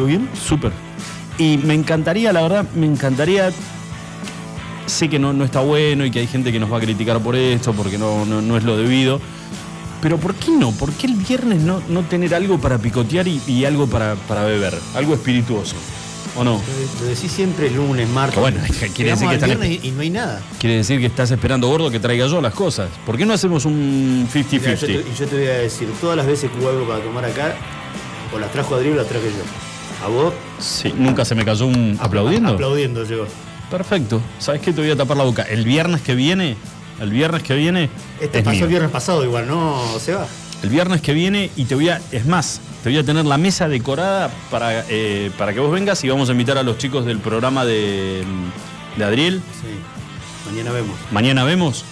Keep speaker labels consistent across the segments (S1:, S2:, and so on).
S1: ¿Estuvo bien?
S2: Súper. Y me encantaría, la verdad, me encantaría. Sé que no, no está bueno y que hay gente que nos va a criticar por esto, porque no, no, no es lo debido. Pero ¿por qué no? ¿Por qué el viernes no, no tener algo para picotear y, y algo para, para beber? Algo espirituoso. ¿O no?
S1: Lo, decís siempre lunes, martes.
S2: Bueno, quiere decir
S1: Llegamos
S2: que
S1: al
S2: están-
S1: viernes y, no hay nada.
S2: Quiere decir que estás esperando, gordo, que traiga yo las cosas. ¿Por qué no hacemos un
S1: Mira, yo te,
S2: 50-50?
S1: y yo te voy a decir, todas las veces que hubo algo para tomar acá, o las trajo Adrián o las traje yo. A vos,
S2: Sí, nunca se me cayó un aplaudiendo.
S1: aplaudiendo llegó.
S2: Perfecto. ¿Sabes qué? Te voy a tapar la boca. El viernes que viene, el viernes que viene.
S1: Este
S2: es
S1: pasó
S2: mío.
S1: el viernes pasado igual, ¿no, se va?
S2: El viernes que viene y te voy a. Es más, te voy a tener la mesa decorada para, eh, para que vos vengas y vamos a invitar a los chicos del programa de, de Adriel.
S1: Sí. Mañana vemos.
S2: Mañana vemos.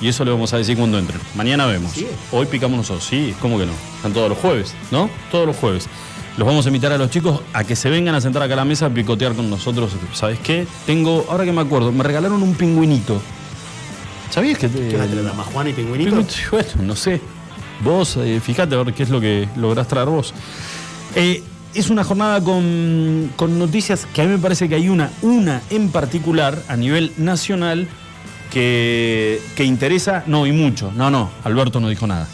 S2: Y eso le vamos a decir cuando entren. Mañana vemos.
S1: ¿Sigue?
S2: Hoy picamos nosotros. Sí, ¿cómo que no? Están todos los jueves, ¿no? Todos los jueves. Los vamos a invitar a los chicos a que se vengan a sentar acá a la mesa a picotear con nosotros. ¿Sabes qué? Tengo, ahora que me acuerdo, me regalaron un pingüinito. ¿Sabías que te,
S1: ¿Qué vas a tener, la majuana y pingüinito?
S2: Pingüinito, Bueno, no sé. Vos, eh, fíjate a ver qué es lo que lográs traer vos. Eh, es una jornada con, con noticias que a mí me parece que hay una, una en particular a nivel nacional que, que interesa, no, y mucho. No, no, Alberto no dijo nada.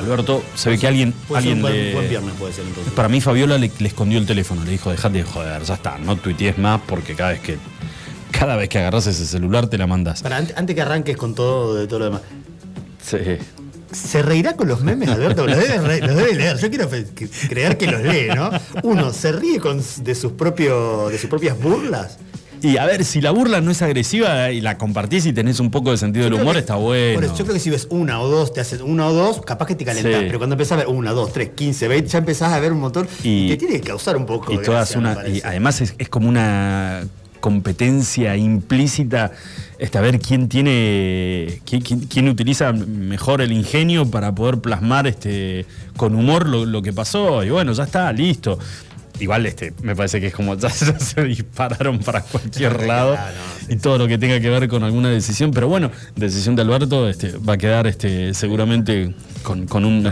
S2: Alberto, se ve que alguien,
S1: Puede ser
S2: alguien
S1: un buen,
S2: le-
S1: buen viernes puede ser entonces.
S2: Para mí Fabiola le, le escondió el teléfono, le dijo, dejate de joder, ya está, no tuitees más porque cada vez que cada vez que agarras ese celular te la mandas.
S1: Para, ante- antes que arranques con todo, de todo lo demás.
S2: Sí.
S1: ¿Se reirá con los memes, Alberto? Los debe, re- los debe leer. Yo quiero creer que los lee, ¿no? Uno, ¿se ríe con, de, sus propios, de sus propias burlas?
S2: Y a ver, si la burla no es agresiva y la compartís y tenés un poco de sentido del
S1: Yo
S2: humor,
S1: que-
S2: está bueno.
S1: Por eso, yo creo que si ves una o dos, te haces una o dos, capaz que te calentás.
S2: Sí.
S1: Pero cuando empezás a ver una, dos, tres, quince, veinte, ya empezás a ver un montón y,
S2: Y-
S1: te tiene que causar un poco
S2: y
S1: de
S2: todas
S1: gracia,
S2: una. Y además es, es como una competencia implícita este, a ver quién tiene. Quién, quién- quién utiliza mejor el ingenio para poder plasmar este con humor lo, lo que pasó. Y bueno, ya está, listo. Igual este, me parece que es como ya, ya se dispararon para cualquier lado
S1: Claro,
S2: y todo lo que tenga que ver con alguna decisión. Pero bueno, decisión de Alberto este, va a quedar este, seguramente con, con un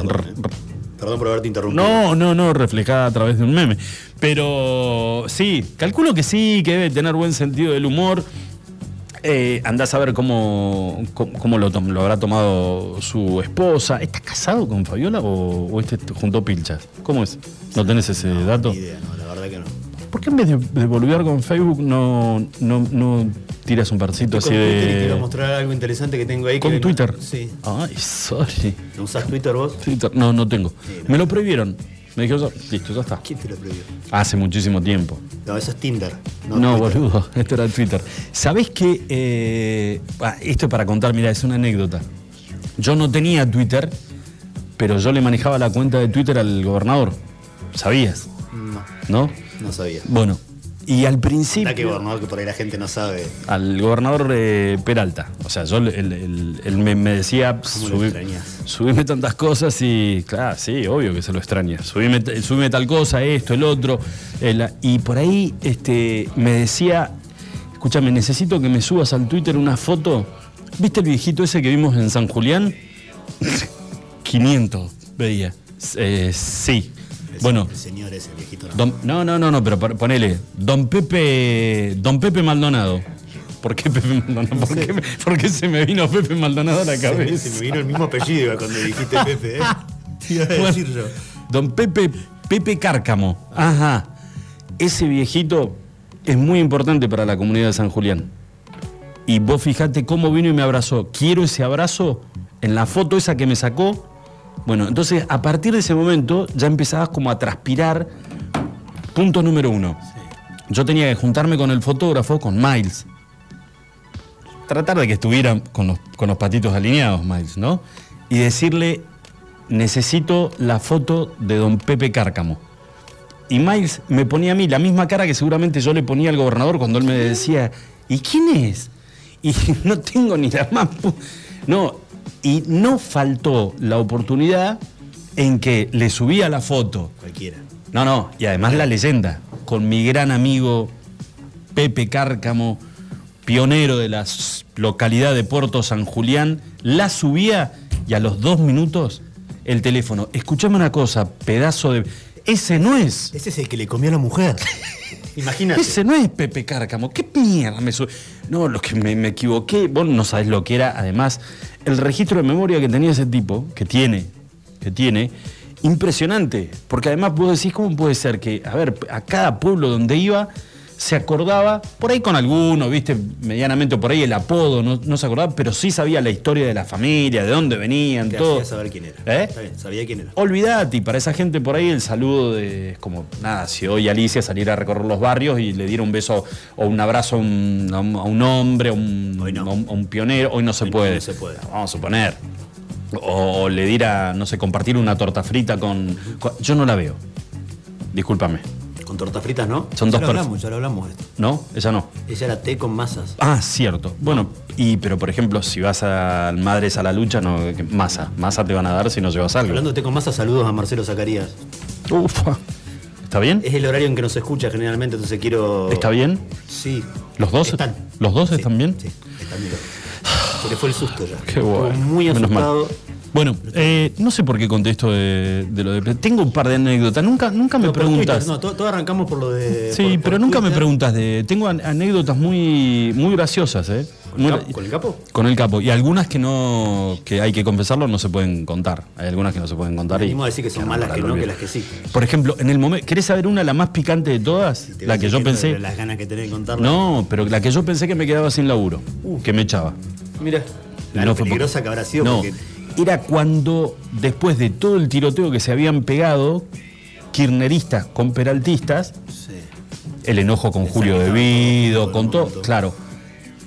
S1: Perdón por haberte interrumpido.
S2: no, no, no, reflejada a través de un meme. Pero sí, calculo que sí, que debe tener buen sentido del humor. Eh, andás a ver cómo, cómo, cómo lo, habrá tomado su esposa. ¿Está casado con Fabiola o, o este juntó pilchas? ¿Cómo es? ¿No tenés ese dato?
S1: Ni idea, no, la verdad que no.
S2: ¿Por qué en vez de, de volver con Facebook no, no, no tiras un parcito
S1: Con
S2: así
S1: Twitter y te iba a
S2: de.
S1: mostrar algo interesante que tengo ahí.
S2: ¿Con
S1: que
S2: Twitter?
S1: Sí.
S2: Ay, sorry.
S1: ¿No usás Twitter vos?
S2: Twitter. No, no tengo.
S1: Sí, no.
S2: Me lo prohibieron. Me dijeron, listo, ya está.
S1: ¿Quién te lo prohibió?
S2: Hace muchísimo tiempo.
S1: No, eso es Tinder.
S2: No, boludo, esto era Twitter. ¿Sabés qué? Eh, esto es para contar, mira, es una anécdota. Yo no tenía Twitter, pero yo le manejaba la cuenta de Twitter al gobernador. ¿Sabías?
S1: No,
S2: ¿No?
S1: no sabía.
S2: Bueno, y al
S1: que
S2: principio.
S1: gobernador que por ahí la gente no sabe.
S2: Al gobernador eh, Peralta. O sea, yo él, él- él me, me decía, subime tantas cosas y, claro, sí, obvio que se lo extraña. Subime, tal cosa, esto, el otro. el- y por ahí este, me decía, escúchame, necesito que me subas al Twitter una foto. ¿Viste el viejito ese que vimos en San Julián? 500, veía. Eh, sí.
S1: El-
S2: Bueno,
S1: El señor ese viejito. No.
S2: Don- no, no, no, no, pero pon- ponele. Don Pepe. Don Pepe Maldonado. ¿Por qué Pepe Maldonado? ¿Por, qué, me- por qué se me vino Pepe Maldonado a la cabeza?
S1: se me vino el mismo apellido cuando dijiste Pepe, ¿eh? Te iba a decir yo.
S2: Don Pepe, Pepe Cárcamo. Ajá. Ese viejito es muy importante para la comunidad de San Julián. Y vos fijate cómo vino y me abrazó. Quiero ese abrazo en la foto esa que me sacó. Bueno, entonces a partir de ese momento ya empezabas como a transpirar. Punto número uno. Yo tenía que juntarme con el fotógrafo, con Miles. Tratar de que estuviera con los, con los patitos alineados, Miles, ¿no? Y decirle, necesito la foto de don Pepe Cárcamo. Y Miles me ponía a mí la misma cara que seguramente yo le ponía al gobernador cuando él me decía, ¿y quién es? Y no tengo ni la más... No, y no faltó la oportunidad en que le subía la foto.
S1: Cualquiera.
S2: No, no, y además la leyenda, con mi gran amigo Pepe Cárcamo, pionero de la localidad de Puerto San Julián, la subía y a los dos minutos el teléfono. Escuchame una cosa, pedazo de... Ese no es.
S1: Ese es el que le comió a la mujer. Imagínate.
S2: Ese no es Pepe Cárcamo. ¿Qué mierda me su- No, lo que me, me equivoqué. Vos no sabés lo que era. Además, el registro de memoria que tenía ese tipo, que tiene, que tiene, impresionante. Porque además vos decís, ¿cómo puede ser que, a ver, a cada pueblo donde iba se acordaba, por ahí con alguno, viste, medianamente por ahí el apodo, no, no se acordaba, pero sí sabía la historia de la familia, de dónde venían, todo.
S1: hacía saber quién era.
S2: ¿Eh?
S1: Está bien, sabía quién era.
S2: Olvidate, y para esa gente por ahí el saludo de. Es como, nada, si hoy Alicia saliera a recorrer los barrios y le diera un beso o un abrazo a un, a hombre, a un,
S1: Hoy no.
S2: a un- a un pionero, hoy no se
S1: Hoy no,
S2: puede.
S1: no se puede.
S2: Vamos a suponer. O, o le diera, no sé, compartir una torta frita con. con- yo no la veo. Discúlpame.
S1: Con tortas fritas, ¿no?
S2: Son
S1: ya
S2: dos
S1: lo hablamos, ya lo hablamos esto.
S2: ¿No? Ella no.
S1: Ella era té con masas.
S2: Ah, cierto. Bueno, y pero por ejemplo, si vas al Madres a la lucha, no, masa. Masa te van a dar si no llevas algo.
S1: Hablando de té con masas, saludos a Marcelo Zacarías.
S2: Ufa. ¿Está bien?
S1: Es el horario en que nos escucha generalmente, entonces quiero.
S2: ¿Está bien?
S1: Sí.
S2: ¿Los dos?
S1: Están.
S2: ¿Los dos
S1: Sí,
S2: están bien?
S1: Sí, están bien. Se le fue el susto ya.
S2: Qué bueno.
S1: Estuvo muy
S2: Menos mal. Bueno, eh, no sé por qué contesto de, de lo de. Tengo un par de anécdotas. Nunca, nunca me preguntas.
S1: Twitter, no, todo, todo arrancamos por lo de.
S2: sí,
S1: por- por
S2: pero nunca me preguntas de. Tengo an- anécdotas muy, muy graciosas, ¿eh?
S1: ¿Con
S2: Muy-
S1: el capo? ¿Con el capo?
S2: Con el capo. Y algunas que no. que hay que confesarlo, no se pueden contar. Hay algunas que no se pueden contar.
S1: Me
S2: y
S1: a decir que son
S2: quedan
S1: malas que no, que las que sí.
S2: Por ejemplo, en el momento. ¿Querés saber una, la más picante de todas? La que yo pensé.
S1: Las ganas que tenés de contarla.
S2: No, pero la que yo pensé que me quedaba sin laburo. que me echaba.
S1: Mira. La
S2: no
S1: peligrosa que habrá sido
S2: No,
S1: porque.
S2: Era cuando, después de todo el tiroteo que se habían pegado, kirneristas con peraltistas,
S1: Sí.
S2: el enojo con Julio
S1: todo,
S2: con
S1: todo,
S2: claro.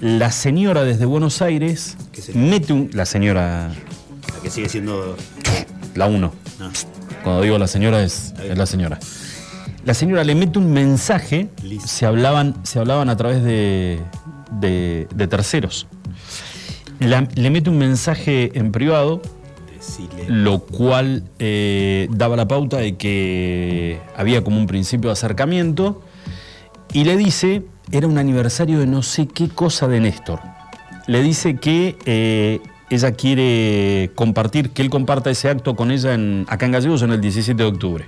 S2: La señora desde Buenos Aires mete un. La señora,
S1: La que sigue siendo.
S2: la uno.
S1: No.
S2: Cuando digo la señora es, la señora. La señora le mete un mensaje, se hablaban, se hablaban a través de, de- de terceros. La- le mete un mensaje en privado,
S1: Decile.
S2: lo cual eh, daba la pauta de que había como un principio de acercamiento, y le dice, era un aniversario de no sé qué cosa de Néstor, le dice que eh, ella quiere compartir, que él comparta ese acto con ella en, acá en Gallegos en el 17 de octubre.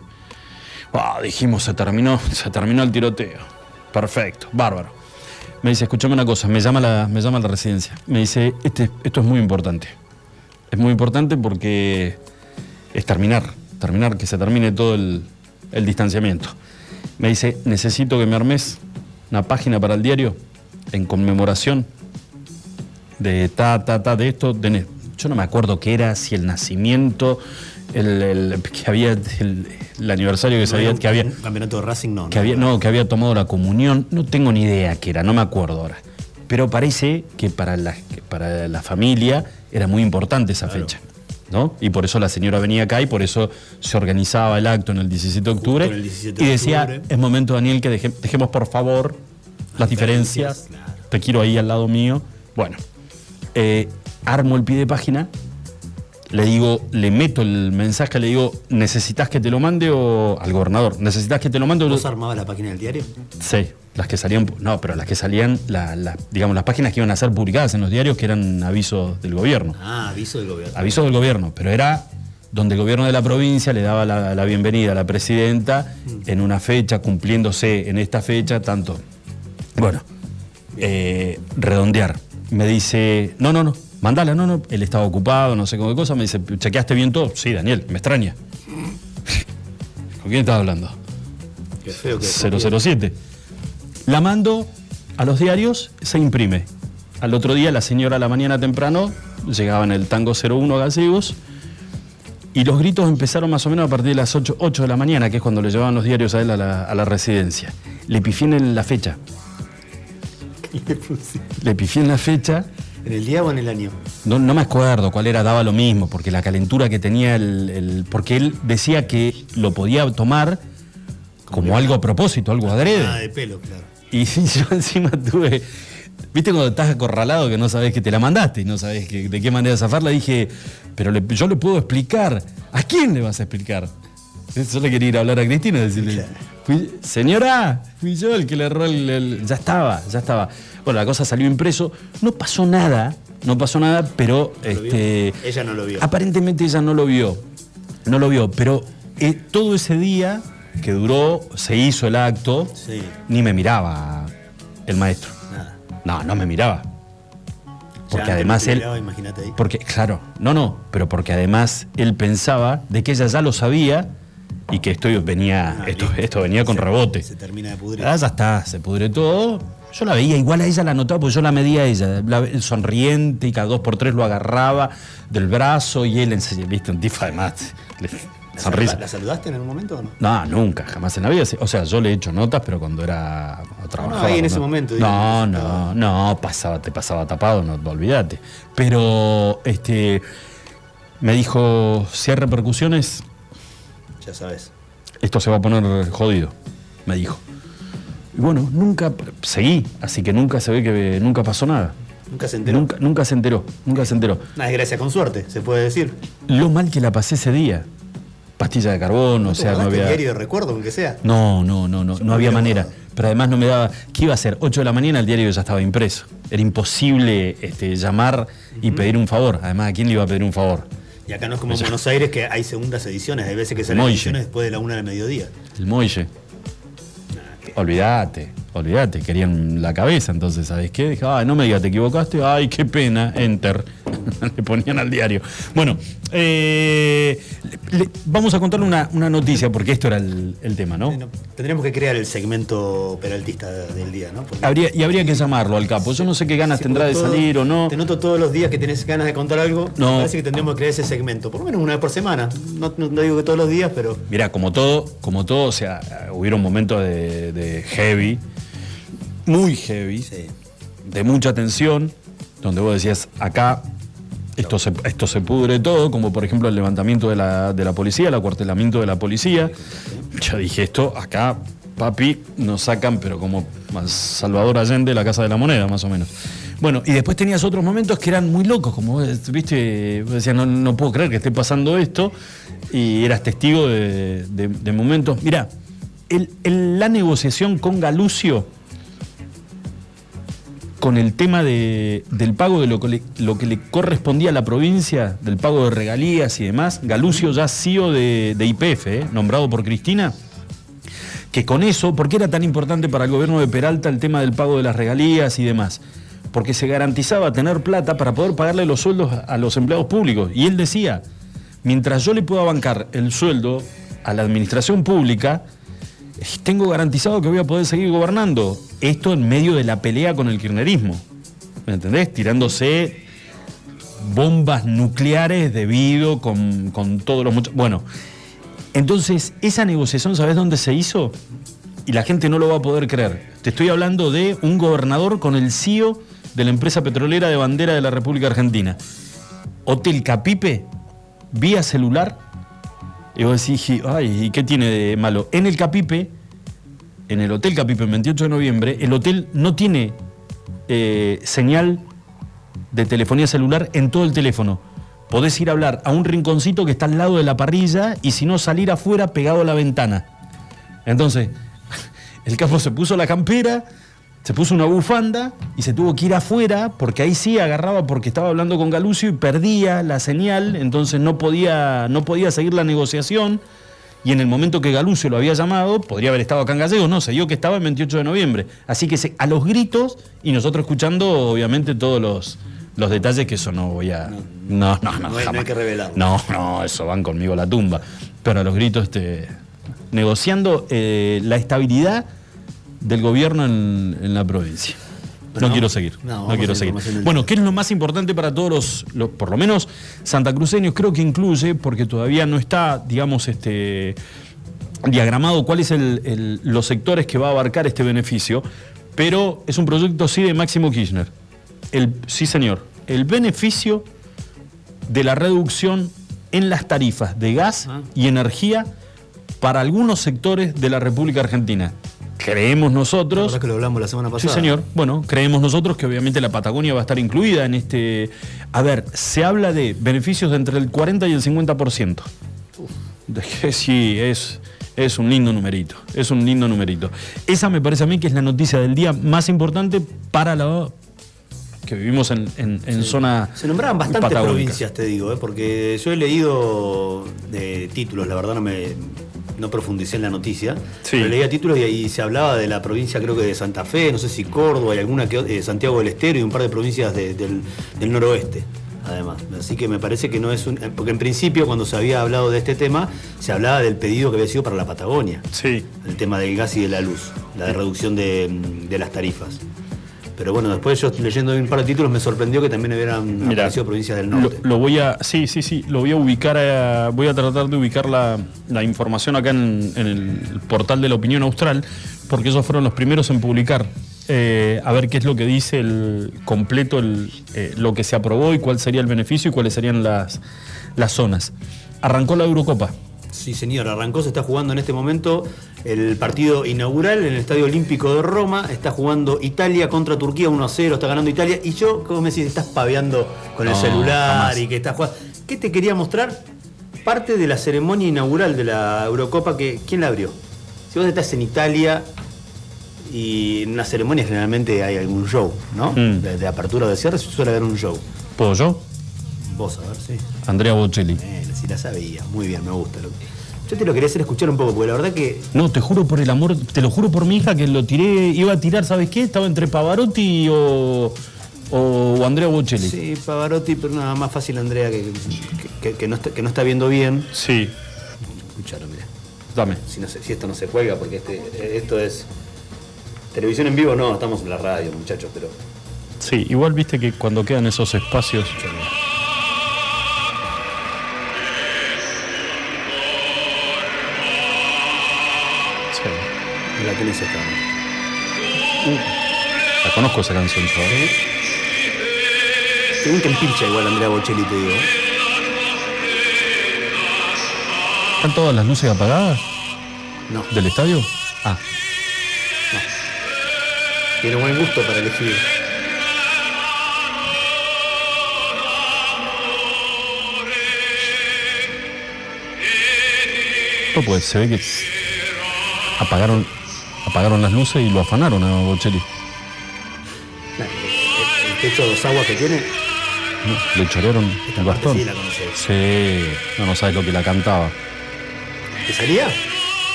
S2: Ah, dijimos, se terminó, se terminó el tiroteo. Perfecto, bárbaro. Me dice, escúchame una cosa, me llama la, me llama la residencia. Me dice, este, esto es muy importante. Es muy importante porque es terminar, terminar, que se termine todo el, el distanciamiento. Me dice, necesito que me armes una página para el diario en conmemoración de ta, ta, ta, de esto. yo no me acuerdo qué era, si el nacimiento, el, el- que había, el, el aniversario que,
S1: No un
S2: que había,
S1: campeonato de Racing, no.
S2: que había, no, que había tomado la comunión, no tengo ni idea qué era, no me acuerdo ahora. Pero parece que para la, para la familia era muy importante esa
S1: Claro.
S2: fecha. ¿no? Y por eso la señora venía acá y por eso se organizaba el acto en el 17 de octubre.
S1: en el 17
S2: y
S1: de
S2: decía,
S1: octubre.
S2: es momento, Daniel, que deje- dejemos por favor las diferencias.
S1: diferencias, claro.
S2: Te quiero ahí al lado mío. Bueno, eh, armo el pie de página, le digo, le meto el mensaje, le digo, ¿necesitas que te lo mande o al gobernador? ¿Necesitas que te lo mande o
S1: ¿Vos armabas la página del diario?
S2: Sí, las que salían, no, pero las que salían, la- la- digamos, las páginas que iban a ser publicadas en los diarios que eran avisos del gobierno.
S1: Ah, aviso del gobierno.
S2: Avisos del gobierno, pero era donde el gobierno de la provincia le daba la, la bienvenida a la presidenta en una fecha, cumpliéndose en esta fecha, tanto. Bueno, eh, redondear. Me dice, no, no, no, mandala, no, no, él estaba ocupado, no sé cómo qué cosa. Me dice, ¿chequeaste bien todo? Sí, Daniel, me extraña. ¿Con quién estás hablando?
S1: Qué feo que
S2: 007. La mando a los diarios, se imprime. Al otro día, la señora a la mañana temprano llegaba en el tango 01 Gallegos y los gritos empezaron más o menos a partir de las 8, 8 de la mañana, que es cuando le llevaban los diarios a él a la, a la residencia. Le pifié en la fecha.
S1: Le
S2: pifié en la fecha.
S1: ¿En el día o en el año?
S2: No, no me acuerdo cuál era, daba lo mismo, porque la calentura que tenía el, el- Porque él decía que lo podía tomar como algo a propósito, algo adrede.
S1: Ah, de pelo, claro.
S2: Y yo encima tuve. ¿Viste cuando estás acorralado que no sabes que te la mandaste y no sabes que- de qué manera zafarla? Dije, pero le- yo le puedo explicar. ¿A quién le vas a explicar? Yo le quería ir a hablar a Cristina y decirle,
S1: Claro.
S2: "Fui- señora, fui yo el que le erró el, el-". Ya estaba, ya estaba. Bueno, la cosa salió impreso. No pasó nada, no pasó nada, pero este,
S1: Ella no lo vio.
S2: Aparentemente ella no lo vio. No lo vio, pero eh, todo ese día que duró, se hizo el acto,
S1: Sí.
S2: ni me miraba el maestro.
S1: Nada.
S2: No, no me miraba. Porque
S1: Ya,
S2: además él.
S1: miraba, Imagínate ahí.
S2: Porque, claro, no, no, pero porque además él pensaba de que ella ya lo sabía y que esto venía,
S1: Ah,
S2: esto, venía con
S1: Se-
S2: rebote.
S1: Se termina de pudrir.
S2: Ah, ya está, se pudre todo. Yo la veía, igual a ella la notaba, porque yo la medía a ella, la- el sonriente y cada dos por tres lo agarraba del brazo y él, viste, un tipo además, le-
S1: ¿La,
S2: sonrisa.
S1: ¿La saludaste en algún momento o no?
S2: No, nunca, jamás en la vida. O sea, yo le he hecho notas, pero cuando era trabajaba.
S1: ahí en ese momento,
S2: No,
S1: digamos,
S2: no, no, pasaba, te pasaba tapado, no olvídate. Pero este me dijo, si hay repercusiones,
S1: Ya sabes.
S2: esto se va a poner jodido, me dijo. Y bueno, nunca seguí, así que nunca se ve que nunca pasó nada.
S1: Nunca se enteró.
S2: Nunca, nunca se enteró, nunca se enteró.
S1: Una desgracia con suerte, se puede decir.
S2: Lo mal que la pasé ese día. Pastilla de carbón, o
S1: ¿No te
S2: sea, no había.
S1: diario de recuerdo, aunque sea?
S2: No, no, no, no,
S1: Yo
S2: no había manera. Pero además no me daba. ¿Qué iba a hacer? 8 de la mañana el diario ya estaba impreso. Era imposible este, llamar y pedir un favor. Además, ¿a quién le iba a pedir un favor?
S1: Y acá no es como en Buenos Aires que hay segundas ediciones, hay veces que salen ediciones después de la una del mediodía.
S2: El Moille. Olvídate, olvídate, querían la cabeza, entonces, ¿sabes qué? Dije, ay, no me digas, te equivocaste, ay, qué pena, enter. le ponían al diario. Bueno, eh, le- le- vamos a contarle una, una noticia, porque esto era el, el tema, ¿no?
S1: No, Tendríamos que crear el segmento peraltista del día, ¿no? Porque
S2: Habría, y habría que llamarlo al capo. Yo no sé qué ganas
S1: si
S2: tendrá de
S1: todo-
S2: salir o no.
S1: Te noto todos los días que tenés ganas de contar algo.
S2: No.
S1: Parece que tendríamos que crear ese segmento, por lo menos una vez por semana. No, no- no digo que todos los días, pero
S2: Mira, como todo, como todo, o sea, hubieron momentos de, de heavy, muy heavy,
S1: sí.
S2: de mucha tensión, donde vos decías, acá esto se, esto se pudre todo, como por ejemplo el levantamiento de la, de la policía, el acuartelamiento de la policía. Yo dije, esto acá, papi, nos sacan, pero como Salvador Allende de la Casa de la Moneda, más o menos. Bueno, y después tenías otros momentos que eran muy locos, como vos, viste, decías, no, no puedo creer que esté pasando esto, y eras testigo de, de- momentos. El- la negociación con Galucio con el tema de- del pago de lo que, le, lo que le correspondía a la provincia, del pago de regalías y demás, Galucio ya CEO de, IPF, ¿eh? nombrado por Cristina, que con eso, ¿por qué era tan importante para el gobierno de Peralta el tema del pago de las regalías y demás? Porque se garantizaba tener plata para poder pagarle los sueldos a los empleados públicos. Y él decía, mientras yo le pueda bancar el sueldo a la administración pública, tengo garantizado que voy a poder seguir gobernando. Esto en medio de la pelea con el kirchnerismo. ¿Me entendés? Tirándose bombas nucleares debido con, con todos los muchachos. Bueno, entonces esa negociación, ¿sabes dónde se hizo? Y la gente no lo va a poder creer. Te estoy hablando de un gobernador con el CEO de la empresa petrolera de bandera de la República Argentina. Hotel Capipe, vía celular, y vos decís, ay, ¿y qué tiene de malo? En el Capipe, en el Hotel Capipe, el 28 de noviembre, el hotel no tiene eh, señal de telefonía celular en todo el teléfono. Podés ir a hablar a un rinconcito que está al lado de la parrilla y si no salir afuera pegado a la ventana. Entonces, el capo se puso la campera, se puso una bufanda y se tuvo que ir afuera porque ahí sí agarraba porque estaba hablando con Galucio y perdía la señal, entonces no podía, no podía seguir la negociación. Y en el momento que Galucio lo había llamado, podría haber estado acá en Gallegos, no, se dio que estaba el 28 de noviembre. Así que se- a los gritos y nosotros escuchando, obviamente, todos los, los detalles que eso no voy a. No, no, no.
S1: No hay- no hay
S2: jamás.
S1: que revelarlo.
S2: No, no, eso van conmigo a la tumba. Pero a los gritos, este, negociando eh, la estabilidad del gobierno en, en la provincia. No, quiero seguir.
S1: no,
S2: quiero seguir. Bueno. ¿qué es lo más importante para todos los, los- por lo menos santacruceños? Creo que incluye, porque todavía no está, digamos, este diagramado cuáles el- los sectores que va a abarcar este beneficio, pero es un proyecto sí de Máximo Kirchner. El, sí, señor. El beneficio de la reducción en las tarifas de gas
S1: Ah.
S2: y energía para algunos sectores de la República Argentina. Creemos
S1: La
S2: nosotros.
S1: verdad que lo hablamos la semana
S2: Sí, señor. Bueno, creemos nosotros que obviamente la Patagonia va a estar incluida en este. A ver, se habla de beneficios de entre el 40 y el 50%. De que sí, es, es un lindo numerito. Es un lindo numerito. Esa me parece a mí que es la noticia del día más importante para la que vivimos en, en- en zona.
S1: Se nombraban bastantes provincias, te digo, ¿eh? porque yo he leído de títulos, la verdad no me, no profundicé en la noticia,
S2: Sí.
S1: pero leía títulos y ahí se hablaba de la provincia, creo que de Santa Fe, no sé si Córdoba y alguna que eh, Santiago del Estero y un par de provincias de- del, del noroeste. Además, así que me parece que no es un. Porque en principio, cuando se había hablado de este tema, se hablaba del pedido que había sido para la Patagonia.
S2: Sí.
S1: el tema del gas y de la luz, la de reducción de, de las tarifas. Pero bueno, después yo leyendo un par de títulos me sorprendió que también hubieran
S2: Mirá,
S1: aparecido provincias del
S2: lo,
S1: norte.
S2: lo voy a. Sí, sí, sí. Lo voy a ubicar. a- voy a tratar de ubicar la, la información acá en, en el portal de la opinión austral, porque ellos fueron los primeros en publicar. eh, a ver qué es lo que dice el completo, el, eh, lo que se aprobó y cuál sería el beneficio y cuáles serían las, las zonas. Arrancó la Eurocopa.
S1: Sí, señor, arrancó, se está jugando en este momento el partido inaugural en el Estadio Olímpico de Roma. Está jugando Italia contra Turquía 1 a 0, está ganando Italia. Y yo, como me decís, estás paveando con el celular
S2: jamás.
S1: y que estás jugando. ¿Qué te quería mostrar? Parte de la ceremonia inaugural de la Eurocopa, que ¿quién la abrió? Si vos estás en Italia y en una ceremonia generalmente hay algún show, ¿no?
S2: Mm.
S1: De, de apertura o de cierre suele haber un show.
S2: ¿Puedo yo?
S1: Vos, a ver, sí.
S2: Andrea Bocelli.
S1: Bueno, si la sabía. Muy bien, me gusta. Lo- Yo te lo quería hacer escuchar un poco, porque la verdad que
S2: No, te juro por el amor, te lo juro por mi hija que lo tiré, iba a tirar, ¿sabes qué? Estaba entre Pavarotti o, o Andrea Bocelli.
S1: Sí, Pavarotti, pero nada más fácil Andrea que, que- que- que no, está, que no está viendo bien.
S2: Sí,
S1: Escuchalo, mira.
S2: dame.
S1: Si, no si esto no se juega, porque este, esto es. Televisión en vivo no, estamos en la radio, muchachos, pero.
S2: Sí, igual viste que cuando quedan esos espacios. Sí.
S1: La tenés esta.
S2: La conozco esa canción, yo. ¿eh?
S1: Según que empilcha igual Andrea Bocelli, te digo.
S2: ¿Están todas las luces apagadas
S1: No,
S2: del estadio? Ah,
S1: tiene buen gusto para elegir.
S2: no pues se ve que apagaron, apagaron las luces y lo afanaron a Bocelli.
S1: El, techo de dos aguas que tiene,
S2: No, le chorearon
S1: esta
S2: el bastón.
S1: sí la
S2: no, no sabes lo que la cantaba.
S1: ¿Te salía?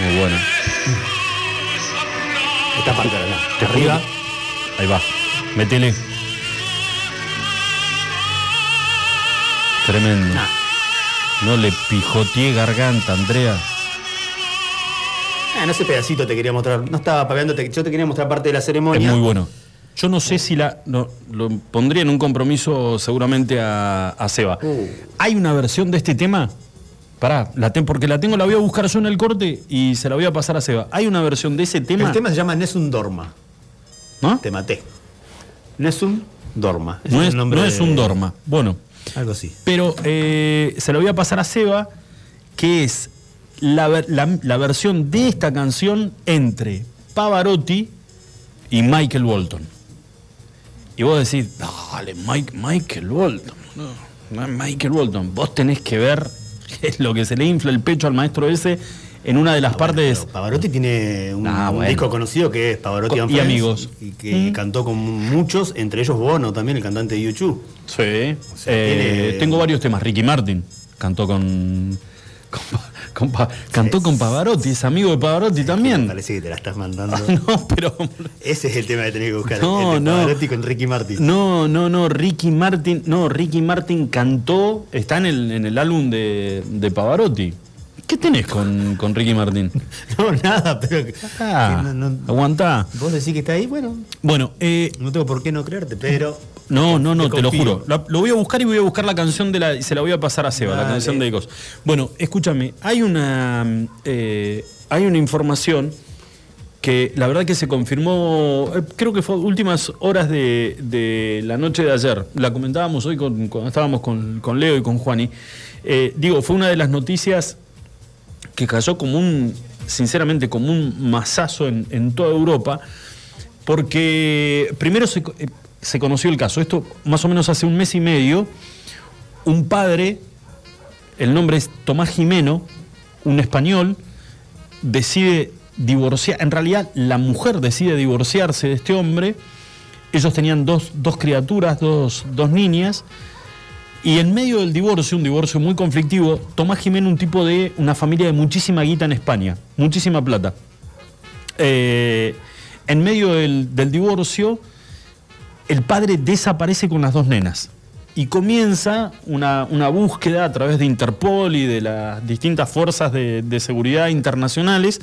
S2: Muy buena.
S1: Esta parte de acá.
S2: Te
S1: Arriba.
S2: Ahí va. Métele. Tremendo.
S1: Nah.
S2: No le pijoteé garganta, Andrea.
S1: Ah, no ese pedacito te quería mostrar. No estaba pagándote. Yo te quería mostrar parte de la
S2: Es
S1: ceremonia.
S2: muy bueno. Yo no sé si la. no, lo pondría en un compromiso seguramente a, a Seba.
S1: Uh.
S2: Hay una versión de este tema. Pará, la ten- porque la tengo, la voy a buscar yo en el corte y se la voy a pasar a Seba. Hay una versión de ese tema.
S1: El tema se llama Nessun Dorma.
S2: ¿no?
S1: Te maté. Nessun Dorma. Ese
S2: No
S1: el
S2: es,
S1: nombre
S2: no es
S1: de-
S2: un dorma. Bueno.
S1: Algo así.
S2: Pero eh, se lo voy a pasar a Seba, que es la, la- la versión de esta canción entre Pavarotti y Michael Bolton. Y vos decís, dale, Mike, Michael Bolton. no, Michael Bolton, vos tenés que ver lo que se le infla el pecho al maestro ese en una de las partes...
S1: Pero Pavarotti tiene un,
S2: Ah,
S1: un
S2: bueno.
S1: disco conocido que es Pavarotti
S2: Co-
S1: and
S2: y
S1: Friends,
S2: amigos.
S1: Y que cantó con muchos, entre ellos Bono también, el cantante de YouTube.
S2: Sí.
S1: sea,
S2: Eh,
S1: tiene-
S2: Tengo varios temas. Ricky Martin cantó con... con Pa- cantó con Pavarotti, es amigo de Pavarotti también.
S1: Parece que te la estás mandando.
S2: No, pero.
S1: Ese es el tema que tenés que buscar.
S2: No,
S1: el de
S2: no.
S1: Pavarotti con Ricky Martin.
S2: No, no, no. Ricky Martin. No, Ricky Martin cantó. Está en el, en el álbum de, de Pavarotti. ¿Qué tenés con, con Ricky Martin?
S1: No, nada, pero.
S2: Ah,
S1: no- no-
S2: aguantá.
S1: vos decís que está ahí, bueno,
S2: Bueno, eh,
S1: no tengo por qué no creerte, pero.
S2: No, no, no,
S1: Te
S2: te, lo juro. La- lo voy a buscar y voy a buscar la canción de la. y se la voy a pasar a Seba, la canción de Ecos. Bueno, escúchame, hay una. eh, hay una información que la verdad que se confirmó, eh, creo que fue últimas horas de, de la noche de ayer. La comentábamos hoy con- cuando estábamos con, con Leo y con Juani. Eh, digo, fue una de las noticias que cayó como un, sinceramente, como un masazo en, en toda Europa, porque primero se, se conoció el caso, esto más o menos hace un mes y medio, un padre, el nombre es Tomás Jimeno, un español, decide divorciar, en realidad la mujer decide divorciarse de este hombre, ellos tenían dos, dos criaturas, dos, dos niñas, Y en medio del divorcio, un divorcio muy conflictivo, Tomás Jiménez, un tipo de una familia de muchísima guita en España, muchísima plata. Eh, en medio del, del divorcio, el padre desaparece con las dos nenas y comienza una, búsqueda a través de Interpol y de las distintas fuerzas de, de, seguridad internacionales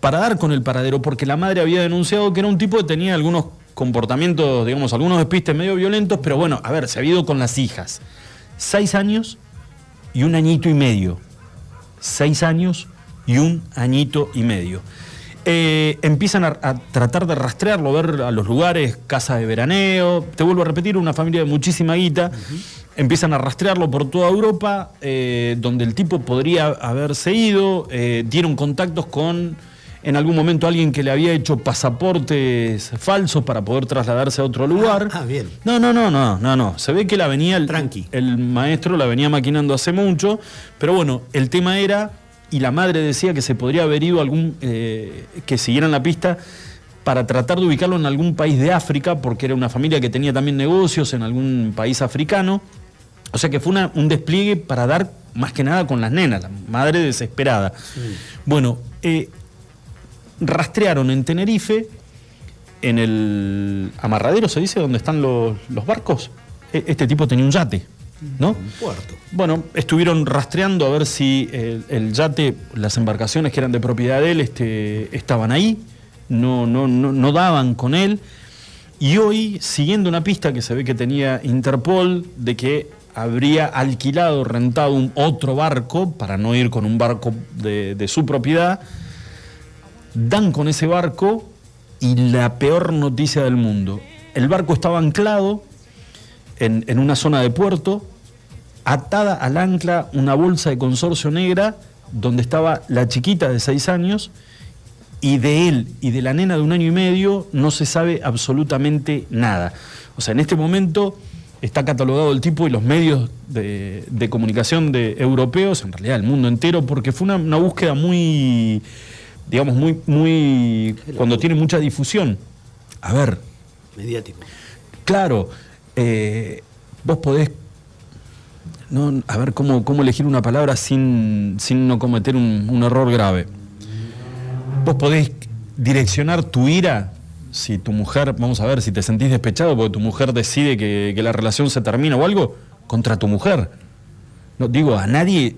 S2: para dar con el paradero, porque la madre había denunciado que era un tipo que tenía algunos comportamientos, digamos, algunos despistes medio violentos, pero bueno, a ver, se había ido con las hijas. Seis años y un añito y medio. Seis años y un añito y medio. Eh, empiezan a, a, tratar de rastrearlo, ver a los lugares, casa de veraneo. Te vuelvo a repetir, una familia de muchísima guita. Uh -huh. Empiezan a rastrearlo por toda Europa, eh, donde el tipo podría haberse ido. Eh, dieron contactos con, en algún momento, alguien que le había hecho pasaportes falsos para poder trasladarse a otro lugar.
S1: Ah, ah bien.
S2: No, no, no, no, no, no. Se ve que la venía el,
S1: Tranqui.
S2: el maestro la venía maquinando hace mucho. Pero bueno, el tema era y la madre decía que se podría haber ido algún eh, que siguieran la pista para tratar de ubicarlo en algún país de África, porque era una familia que tenía también negocios en algún país africano. O sea que fue una, un despliegue para dar más que nada con las nenas, la madre desesperada. Sí. Bueno, eh, rastrearon en Tenerife, en el amarradero se dice, donde están los, los barcos. E, este tipo tenía un yate. ¿No?
S1: Un puerto.
S2: Bueno, estuvieron rastreando a ver si el, el, yate, las embarcaciones que eran de propiedad de él, este, estaban ahí, no, no, no, no, daban con él. Y hoy, siguiendo una pista que se ve que tenía Interpol, de que habría alquilado, rentado un otro barco, para no ir con un barco de, de su propiedad, dan con ese barco y la peor noticia del mundo. El barco estaba anclado en, en, una zona de puerto, atada al ancla una bolsa de consorcio negra donde estaba la chiquita de seis años y de él y de la nena de un año y medio no se sabe absolutamente nada. O sea, en este momento está catalogado el tipo y los medios de, de comunicación de europeos, en realidad el mundo entero, porque fue una, una búsqueda muy, digamos, muy, muy, cuando tiene mucha difusión. A ver.
S1: Mediático.
S2: Claro, eh, vos podés, no, a ver cómo, cómo elegir una palabra sin, sin no cometer un, un, error grave. Vos podés direccionar tu ira si tu mujer, vamos a ver, si te sentís despechado porque tu mujer decide que, que la relación se termina o algo, contra tu mujer. No, digo, a nadie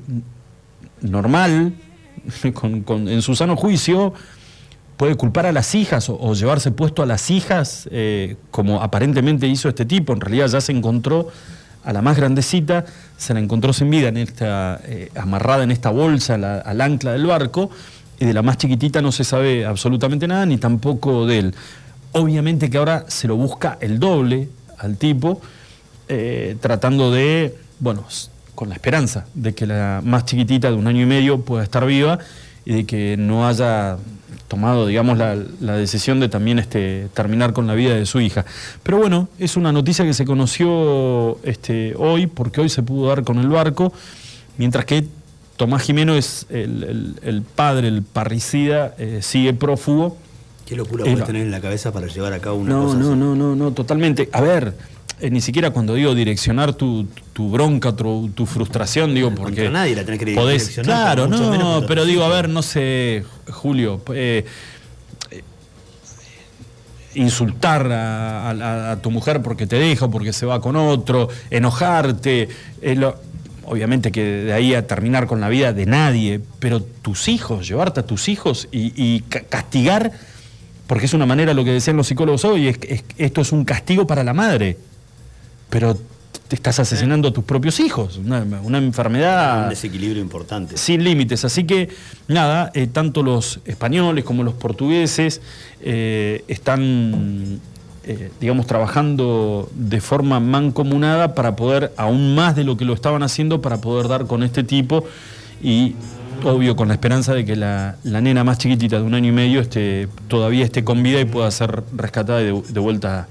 S2: normal, con, con, en su sano juicio, puede culpar a las hijas o, llevarse puesto a las hijas, eh, como aparentemente hizo este tipo. En realidad ya se encontró a la más grandecita, se la encontró sin vida, en esta, eh, amarrada en esta bolsa al ancla del barco, y de la más chiquitita no se sabe absolutamente nada, ni tampoco de él. Obviamente que ahora se lo busca el doble al tipo, eh, tratando de, bueno, con la esperanza de que la más chiquitita de un año y medio pueda estar viva y de que no haya tomado, digamos, la, la, decisión de también este, terminar con la vida de su hija. Pero bueno, es una noticia que se conoció este, hoy, porque hoy se pudo dar con el barco, mientras que Tomás Jimeno es el, el, el padre, el parricida, eh, sigue prófugo.
S1: ¿Qué locura puedes tener en la cabeza para llevar a cabo una
S2: no,
S1: cosa
S2: no,
S1: así?
S2: No, no, no, totalmente. A ver, eh, ni siquiera cuando digo direccionar tu, tu bronca, tu, tu, frustración, digo, porque.
S1: Contra nadie la tenés que
S2: podés,
S1: direccionar.
S2: Claro, no, menos, pero digo, a ver, no sé, Julio. Eh, insultar a, a, a, tu mujer porque te deja o porque se va con otro, enojarte, eh, lo, obviamente que de ahí a terminar con la vida de nadie, pero tus hijos, llevarte a tus hijos y, y castigar, porque es una manera, lo que decían los psicólogos hoy, es, es, esto es un castigo para la madre, pero te estás asesinando a tus propios hijos, una, una enfermedad...
S1: Un desequilibrio importante.
S2: Sin límites, así que nada, eh, tanto los españoles como los portugueses eh, están, eh, digamos, trabajando de forma mancomunada para poder, aún más de lo que lo estaban haciendo, para poder dar con este tipo y obvio con la esperanza de que la, la nena más chiquitita de un año y medio esté, todavía esté con vida y pueda ser rescatada de, de vuelta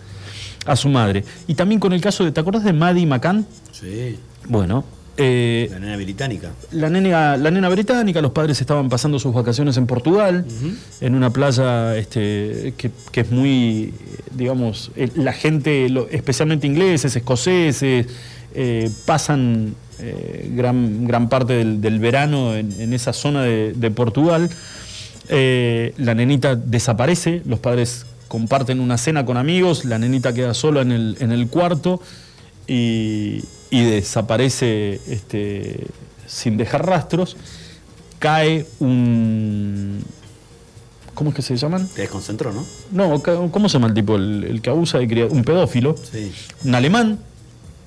S2: a su madre. Y también con el caso de, ¿te acuerdas de Maddie McCann?
S1: Sí.
S2: Bueno. Eh,
S1: la nena británica.
S2: La nena, la nena británica, los padres estaban pasando sus vacaciones en Portugal, uh -huh. en una playa este, que, que, es muy, digamos, la gente, especialmente ingleses, escoceses, eh, pasan eh, gran, gran parte del, verano en, esa zona de, Portugal. Eh, la nenita desaparece, los padres comparten una cena con amigos, la nenita queda sola en el, en el cuarto y, desaparece este, sin dejar rastros. Cae un, ¿Cómo es que se llaman?
S1: Te desconcentró, ¿no?
S2: No, ¿cómo se llama el tipo? El, que abusa de Un pedófilo. Sí. Un alemán.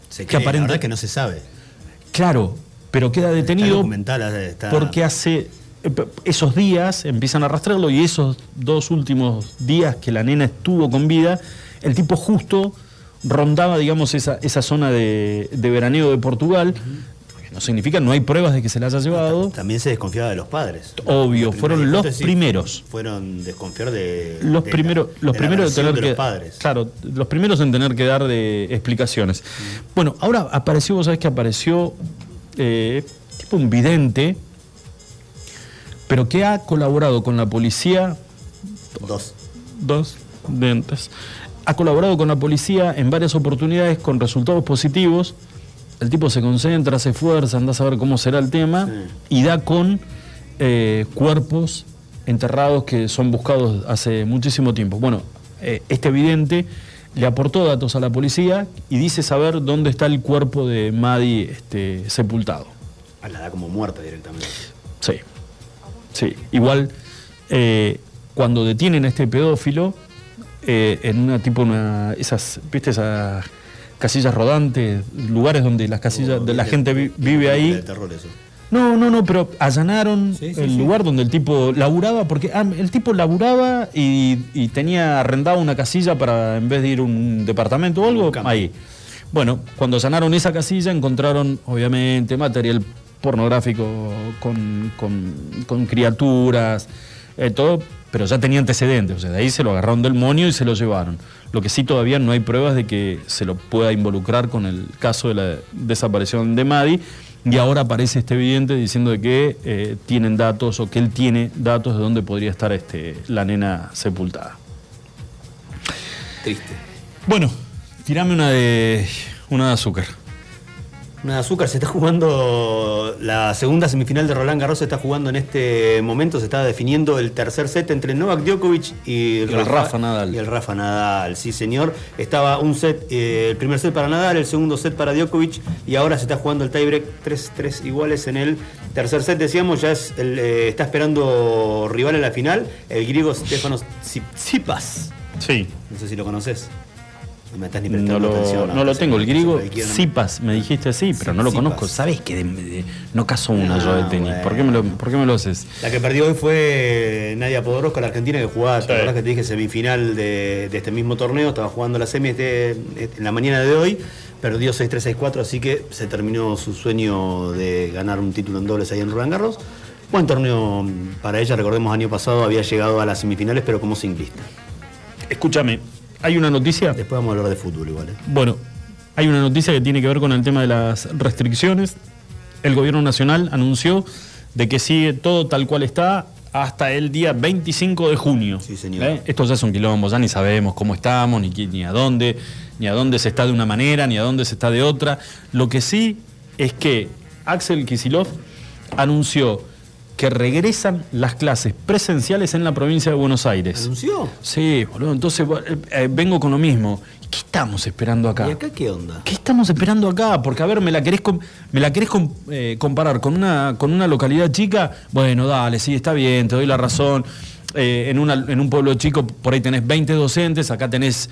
S1: Se que aparenta que no se sabe.
S2: Claro, pero queda detenido porque hace esos días empiezan a arrastrarlo y esos dos últimos días que la nena estuvo con vida, el tipo justo rondaba, digamos, esa, esa zona de, veraneo de Portugal, no significa, no hay pruebas de que se la haya llevado.
S1: También se desconfiaba de los padres.
S2: Obvio, fueron los primeros.
S1: Fueron desconfiar de.
S2: Los primeros, los primeros en tener que. padres. Claro, los primeros en tener que dar de explicaciones. Bueno, ahora apareció, vos sabés que apareció eh, tipo un vidente, pero que ha colaborado con la policía.
S1: Dos.
S2: Dos videntes. Ha colaborado con la policía en varias oportunidades con resultados positivos el tipo se concentra, se esfuerza, anda a saber cómo será el tema y da con eh, cuerpos enterrados que son buscados hace muchísimo tiempo. Bueno, eh, este evidente le aportó datos a la policía y dice saber dónde está el cuerpo de Madi este, sepultado.
S1: Ah, la da como muerta directamente.
S2: Sí, sí. Igual, eh, cuando detienen a este pedófilo, en una tipo, una, esas, ¿viste esas casillas rodantes, lugares donde las casillas, de la gente vive ahí. No, no, no, pero allanaron el lugar donde el tipo laburaba, porque ah, el tipo laburaba y, tenía arrendado una casilla para, en vez de ir a un departamento o algo, ahí. Bueno, cuando allanaron esa casilla encontraron, obviamente, material pornográfico con, con, criaturas, eh, todo, pero ya tenía antecedentes, o sea, de ahí se lo agarraron del monio y se lo llevaron. Lo que sí todavía no hay pruebas de que se lo pueda involucrar con el caso de la desaparición de Madi. Y ahora aparece este evidente diciendo de que eh, tienen datos o que él tiene datos de dónde podría estar este, la nena sepultada.
S1: Triste.
S2: Bueno, tirame una de una de azúcar.
S1: Una de azúcar, se está jugando la segunda semifinal de Roland Garros, se está jugando en este momento, se está definiendo el tercer set entre Novak Djokovic y,
S2: el Rafa, Nadal.
S1: Y el Rafa Nadal, sí señor. Estaba un set, eh, el primer set para Nadal, el segundo set para Djokovic y ahora se está jugando el tiebreak 3-3 iguales en el tercer set, decíamos, ya es eh, está esperando rival en la final, el griego Stefanos Tsipas.
S2: Sí.
S1: No sé si lo conoces.
S2: No me estás ni prestando no lo, atención. No lo tengo, el griego Zipas, me dijiste así, pero no lo conozco. ¿Sabes que no caso una yo de tenis? ¿Por, qué me lo, ¿Por qué me lo haces?
S1: La que perdió hoy fue Nadia Podoroska, la argentina, que jugaba, la verdad que te dije, semifinal de, de, este mismo torneo, estaba jugando la semi este, este en la mañana de hoy, perdió 6-3, 6-4, así que se terminó su sueño de ganar un título en dobles ahí en Roland Garros. Buen torneo para ella, recordemos, año pasado había llegado a las semifinales, pero como singlista.
S2: Escúchame, hay una noticia.
S1: Después vamos a hablar de fútbol igual. ¿eh?
S2: Bueno, hay una noticia que tiene que ver con el tema de las restricciones. El gobierno nacional anunció de que sigue todo tal cual está hasta el día 25 de junio.
S1: Sí, señor. ¿Eh?
S2: Esto ya es un quilombo, ya ni sabemos cómo estamos, ni, ni a dónde, ni a dónde se está de una manera, ni a dónde se está de otra. Lo que sí es que Axel Kisilov anunció que regresan las clases presenciales en la provincia de Buenos Aires.
S1: ¿Anunció?
S2: Sí, boludo. Entonces eh, eh, vengo con lo mismo. ¿Qué estamos esperando acá?
S1: ¿Y acá qué onda?
S2: ¿Qué estamos esperando acá? Porque, a ver, ¿me la querés, me la querés eh, comparar con una, con una localidad chica? Bueno, dale, sí, está bien, te doy la razón. en, en un pueblo chico por ahí tenés 20 docentes, acá tenés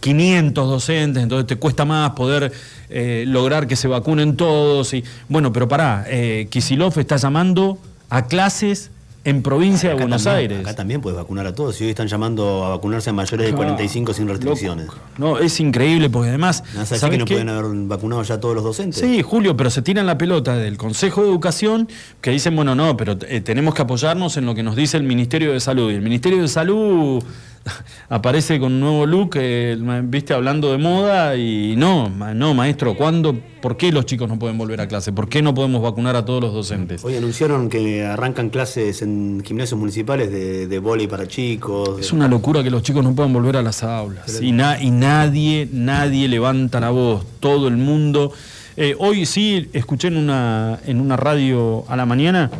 S2: 500 docentes, entonces te cuesta más poder eh, lograr que se vacunen todos. Y, bueno, pero pará, eh, Kisilov está llamando a clases en provincia de Buenos Aires.
S1: Acá también puedes vacunar a todos. Y hoy están llamando a vacunarse a mayores de 45 sin restricciones.
S2: No, es increíble porque además.
S1: ¿Sabes que no pueden haber vacunado ya todos los docentes?
S2: Sí, Julio, pero se tiran la pelota del Consejo de Educación que dicen, bueno, no, pero eh, tenemos que apoyarnos en lo que nos dice el Ministerio de Salud. Y el Ministerio de Salud aparece con un nuevo look, eh, viste, hablando de moda y no, no, maestro, ¿cuándo, por qué los chicos no pueden volver a clase? ¿Por qué no podemos vacunar a todos los docentes?
S1: Hoy anunciaron que arrancan clases en gimnasios municipales de, de vóley para chicos.
S2: Es una locura que los chicos no puedan volver a las aulas y, y nadie, nadie levanta la voz, todo el mundo. Eh, hoy sí escuché en una, en una radio a la mañana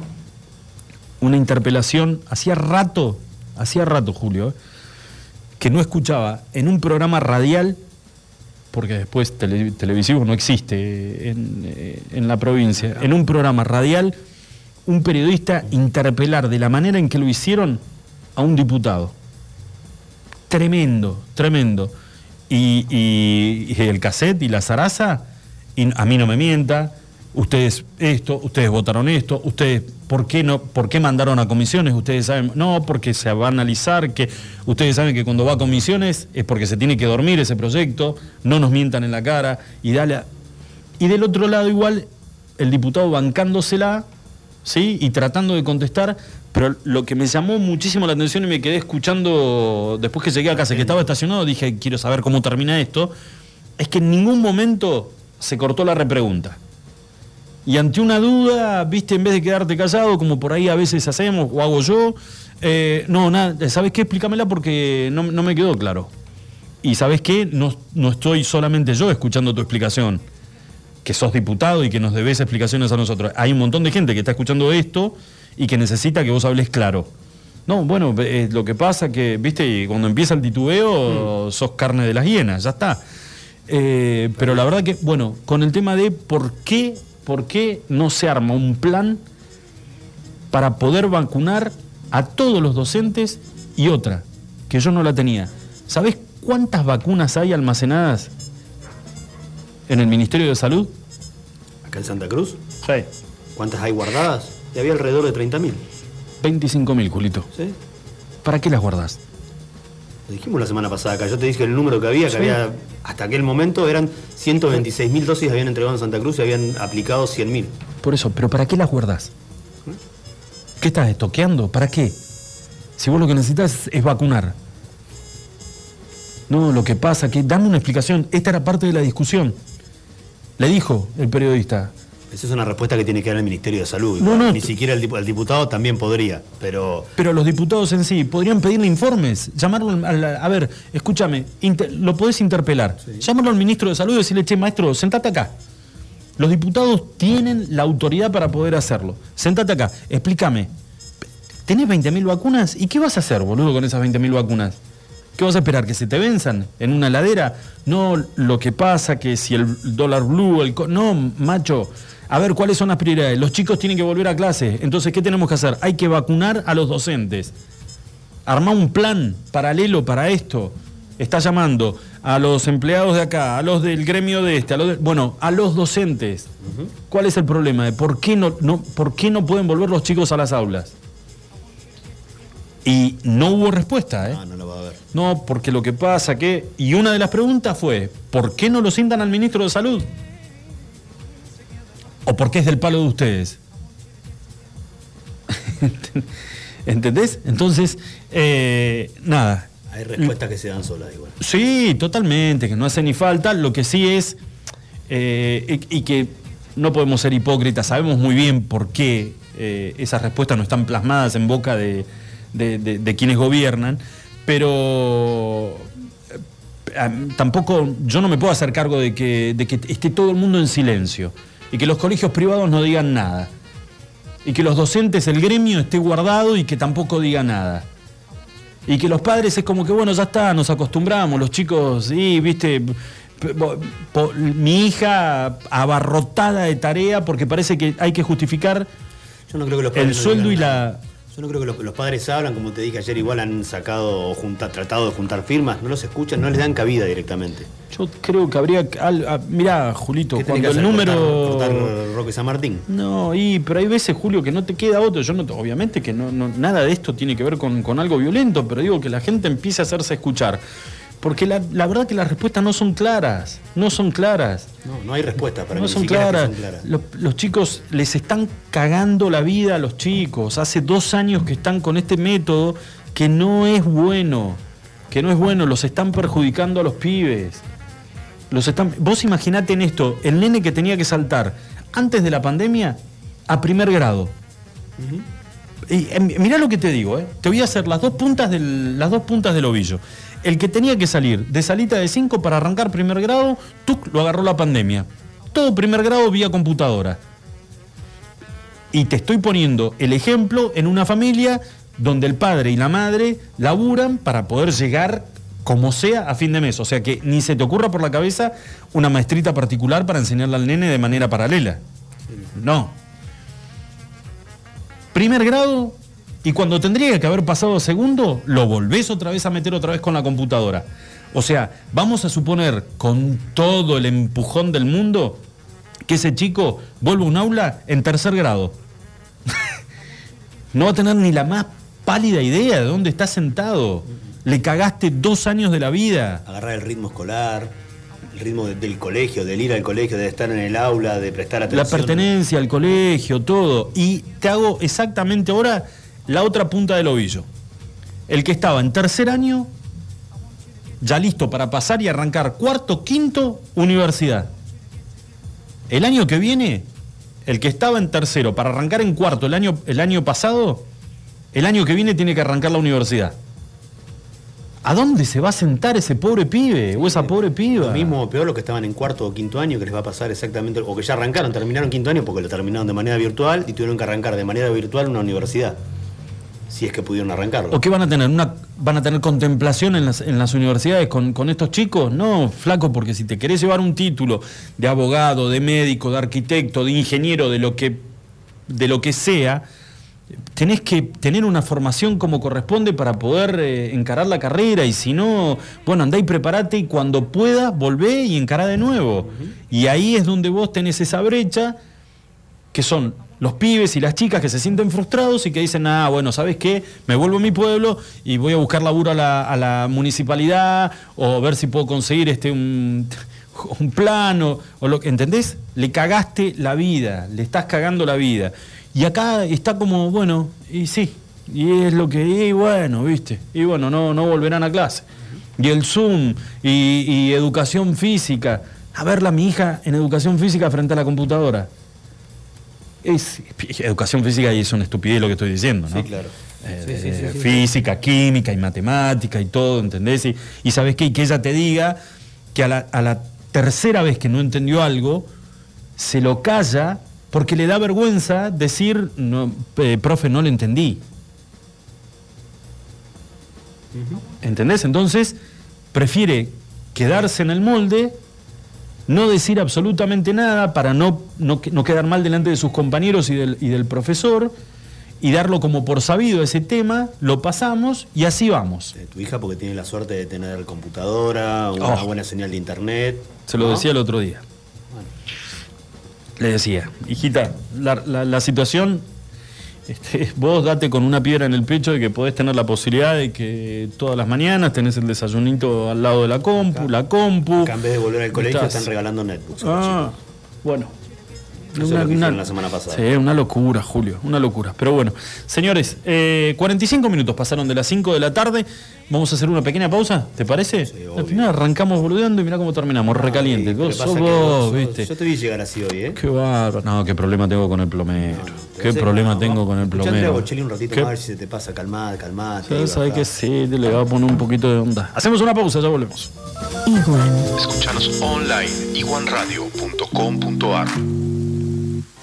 S2: una interpelación, hacía rato, hacía rato, Julio, eh, que no escuchaba en un programa radial, porque después televisivo no existe eh, en, la provincia, en un programa radial, un periodista interpelar de la manera en que lo hicieron a un diputado. Tremendo, tremendo. Y, el cassette y la zaraza, y a mí no me mienta, ustedes esto, ustedes votaron esto, ustedes ¿por qué no por qué mandaron a comisiones? Ustedes saben, no, porque se va a analizar que ustedes saben que cuando va a comisiones es porque se tiene que dormir ese proyecto, no nos mientan en la cara y dale y del otro lado igual el diputado bancándosela, ¿sí? y tratando de contestar, pero lo que me llamó muchísimo la atención y me quedé escuchando después que llegué a casa, que estaba estacionado, dije, quiero saber cómo termina esto, es que en ningún momento se cortó la repregunta. Y ante una duda, viste, en vez de quedarte callado, como por ahí a veces hacemos o hago yo, eh, no, nada, ¿sabes qué? Explícamela porque no, me quedó claro. Y ¿sabes qué? No, no estoy solamente yo escuchando tu explicación, que sos diputado y que nos debes explicaciones a nosotros. Hay un montón de gente que está escuchando esto y que necesita que vos hables claro. No, bueno, eh, lo que pasa que, viste, cuando empieza el titubeo, mm. sos carne de las hienas, ya está. Eh, pero la verdad que, bueno, con el tema de por qué, por qué no se arma un plan para poder vacunar a todos los docentes y otra, que yo no la tenía. ¿Sabés cuántas vacunas hay almacenadas en el Ministerio de Salud?
S1: ¿Acá en Santa Cruz?
S2: Sí.
S1: ¿Cuántas hay guardadas? Y había alrededor de 30.000.
S2: 25.000, Julito.
S1: ¿Sí?
S2: ¿Para qué las guardás?
S1: Lo dijimos la semana pasada acá. Yo te dije el número que había, que había hasta aquel momento eran 126 mil dosis habían entregado en Santa Cruz y habían aplicado 100 mil.
S2: Por eso, pero ¿para qué las guardas? ¿Qué estás estoqueando? ¿Para qué? Si vos lo que necesitas es vacunar. No, lo que pasa que dame una explicación. Esta era parte de la discusión. Le dijo el periodista.
S1: Esa es una respuesta que tiene que dar el Ministerio de Salud. No, no, Ni siquiera el, diputado también podría, pero...
S2: Pero los diputados en sí podrían pedirle informes, llamarlo al, a ver, escúchame, lo podés interpelar, llamarlo al ministro de Salud y decirle, che, maestro, sentate acá. Los diputados tienen la autoridad para poder hacerlo. Sentate acá, explícame. ¿Tenés 20.000 vacunas? ¿Y qué vas a hacer, boludo, con esas 20.000 vacunas? ¿Qué vas a esperar? ¿Que se te venzan en una ladera? No, lo que pasa que si el dólar blue, el... No, macho, a ver, ¿cuáles son las prioridades? Los chicos tienen que volver a clase. Entonces, ¿qué tenemos que hacer? Hay que vacunar a los docentes. Armar un plan paralelo para esto. Está llamando a los empleados de acá, a los del gremio de este, a los bueno, a los docentes. ¿Cuál es el problema? ¿Por qué no, no, ¿Por qué no pueden volver los chicos a las aulas? Y no hubo respuesta, ¿eh?
S1: No, no lo va a haber.
S2: No, porque lo que pasa que... Y una de las preguntas fue, ¿por qué no lo sientan al ministro de Salud? ¿O porque es del palo de ustedes? ¿Entendés? Entonces, eh, nada.
S1: Hay respuestas que se dan solas igual.
S2: Sí, totalmente, que no hace ni falta. Lo que sí es, eh, y, que no podemos ser hipócritas, sabemos muy bien por qué eh, esas respuestas no están plasmadas en boca de, quienes gobiernan, pero tampoco yo no me puedo hacer cargo de que, de que esté todo el mundo en silencio y que los colegios privados no digan nada. Y que los docentes, el gremio esté guardado y que tampoco diga nada. Y que los padres es como que, bueno, ya está, nos acostumbramos, los chicos, sí, viste, mi hija abarrotada de tarea porque parece que hay que justificar
S1: Yo no creo que los
S2: el sueldo y la...
S1: Yo no creo que los, padres hablan, como te dije ayer, igual han sacado o tratado de juntar firmas, no los escuchan, no les dan cabida directamente.
S2: Yo creo que habría. Al, mirá, Julito, cuando el número.
S1: Roque San Martín.
S2: No, y, pero hay veces, Julio, que no te queda otro. Yo no, obviamente que no, nada de esto tiene que ver con, con algo violento, pero digo que la gente empiece a hacerse escuchar. Porque la, verdad que las respuestas no son claras, no son claras.
S1: No, no hay respuesta para
S2: no son claras. Los, chicos les están cagando la vida a los chicos. Hace dos años que están con este método que no es bueno. que no es bueno, los están perjudicando a los pibes. Los están... Vos imaginate en esto, el nene que tenía que saltar antes de la pandemia a primer grado. Y eh, mirá lo que te digo, eh. te voy a hacer las dos, puntas del, las dos puntas del ovillo. El que tenía que salir de salita de 5 para arrancar primer grado, tú lo agarró la pandemia. Todo primer grado vía computadora. Y te estoy poniendo el ejemplo en una familia donde el padre y la madre laburan para poder llegar como sea a fin de mes. O sea que ni se te ocurra por la cabeza una maestrita particular para enseñarle al nene de manera paralela. No. Primer grado y cuando tendría que haber pasado segundo, lo volvés otra vez a meter otra vez con la computadora. O sea, vamos a suponer con todo el empujón del mundo que ese chico vuelve a un aula en tercer grado. no va a tener ni la más pálida idea de dónde está sentado. Le cagaste dos años de la vida.
S1: Agarrar el ritmo escolar, el ritmo del colegio, del ir al colegio, de estar en el aula, de prestar atención.
S2: La pertenencia al colegio, todo. Y te hago exactamente ahora la otra punta del ovillo. El que estaba en tercer año, ya listo para pasar y arrancar cuarto, quinto, universidad. El año que viene, el que estaba en tercero para arrancar en cuarto el año, el año pasado, el año que viene tiene que arrancar la universidad. ¿A dónde se va a sentar ese pobre pibe o esa pobre piba?
S1: Lo mismo, peor, los que estaban en cuarto o quinto año, que les va a pasar exactamente, o que ya arrancaron, terminaron quinto año porque lo terminaron de manera virtual y tuvieron que arrancar de manera virtual una universidad. Si es que pudieron arrancarlo.
S2: ¿O qué van a tener? Una, ¿Van a tener contemplación en las, en las universidades con, con estos chicos? No, flaco, porque si te querés llevar un título de abogado, de médico, de arquitecto, de ingeniero, de lo que, de lo que sea, tenés que tener una formación como corresponde para poder eh, encarar la carrera y si no, bueno, andá y preparate y cuando pueda volvé y encará de nuevo. Y ahí es donde vos tenés esa brecha que son los pibes y las chicas que se sienten frustrados y que dicen, ah, bueno, ¿sabes qué? Me vuelvo a mi pueblo y voy a buscar laburo a la, a la municipalidad o ver si puedo conseguir este un, un plano o lo que, ¿entendés? Le cagaste la vida, le estás cagando la vida. Y acá está como, bueno, y sí, y es lo que, y bueno, viste, y bueno, no, no volverán a clase. Y el Zoom, y, educación física. A verla mi hija en educación física frente a la computadora. Es, educación física y es una estupidez lo que estoy diciendo, ¿no?
S1: Sí, claro.
S2: Eh, física, química y matemática y todo, ¿entendés? Y, y ¿sabes qué? Y que ella te diga que a la, a la tercera vez que no entendió algo, se lo calla porque le da vergüenza decir, no, eh, profe, no lo entendí. ¿Entendés? Entonces, prefiere quedarse en el molde, no decir absolutamente nada para no, no, quedar mal delante de sus compañeros y del, y del, profesor, y darlo como por sabido ese tema, lo pasamos y así vamos.
S1: tu hija porque tiene la suerte de tener computadora, una
S2: Oh.
S1: buena señal de internet.
S2: Se lo
S1: ¿no?
S2: decía el otro día. Le decía, hijita, la, la- la situación, este, vos date con una piedra en el pecho de que podés tener la posibilidad de que todas las mañanas tenés el desayunito al lado de la compu, la compu.
S1: Acá en vez de volver al colegio
S2: Estás-
S1: están regalando los
S2: Ah, bueno.
S1: Eso es lo que hicieron la semana pasada.
S2: Sí, una locura, Julio, una locura. Pero bueno, señores, eh, 45 minutos pasaron de las 5 de la tarde. Vamos a hacer una pequeña pausa, ¿te parece? Al final arrancamos boludeando y mirá cómo terminamos, recaliente.
S1: Ay,
S2: Vos sos
S1: que
S2: vos, viste.
S1: Yo te vi llegar así hoy, ¿eh?
S2: Qué bárbaro. No, qué problema tengo con el plomero. qué problema
S1: no,
S2: tengo con el plomero.
S1: Un ratito
S2: ¿Qué?
S1: más a ver si se te pasa. Calmada, calmada.
S2: Sí, sabe que sí, le va a poner un poquito de onda. Hacemos una pausa, ya volvemos.
S3: Iguan.
S4: Escuchanos online iguanradio.com.ar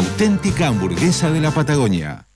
S3: auténtica hamburguesa de la Patagonia.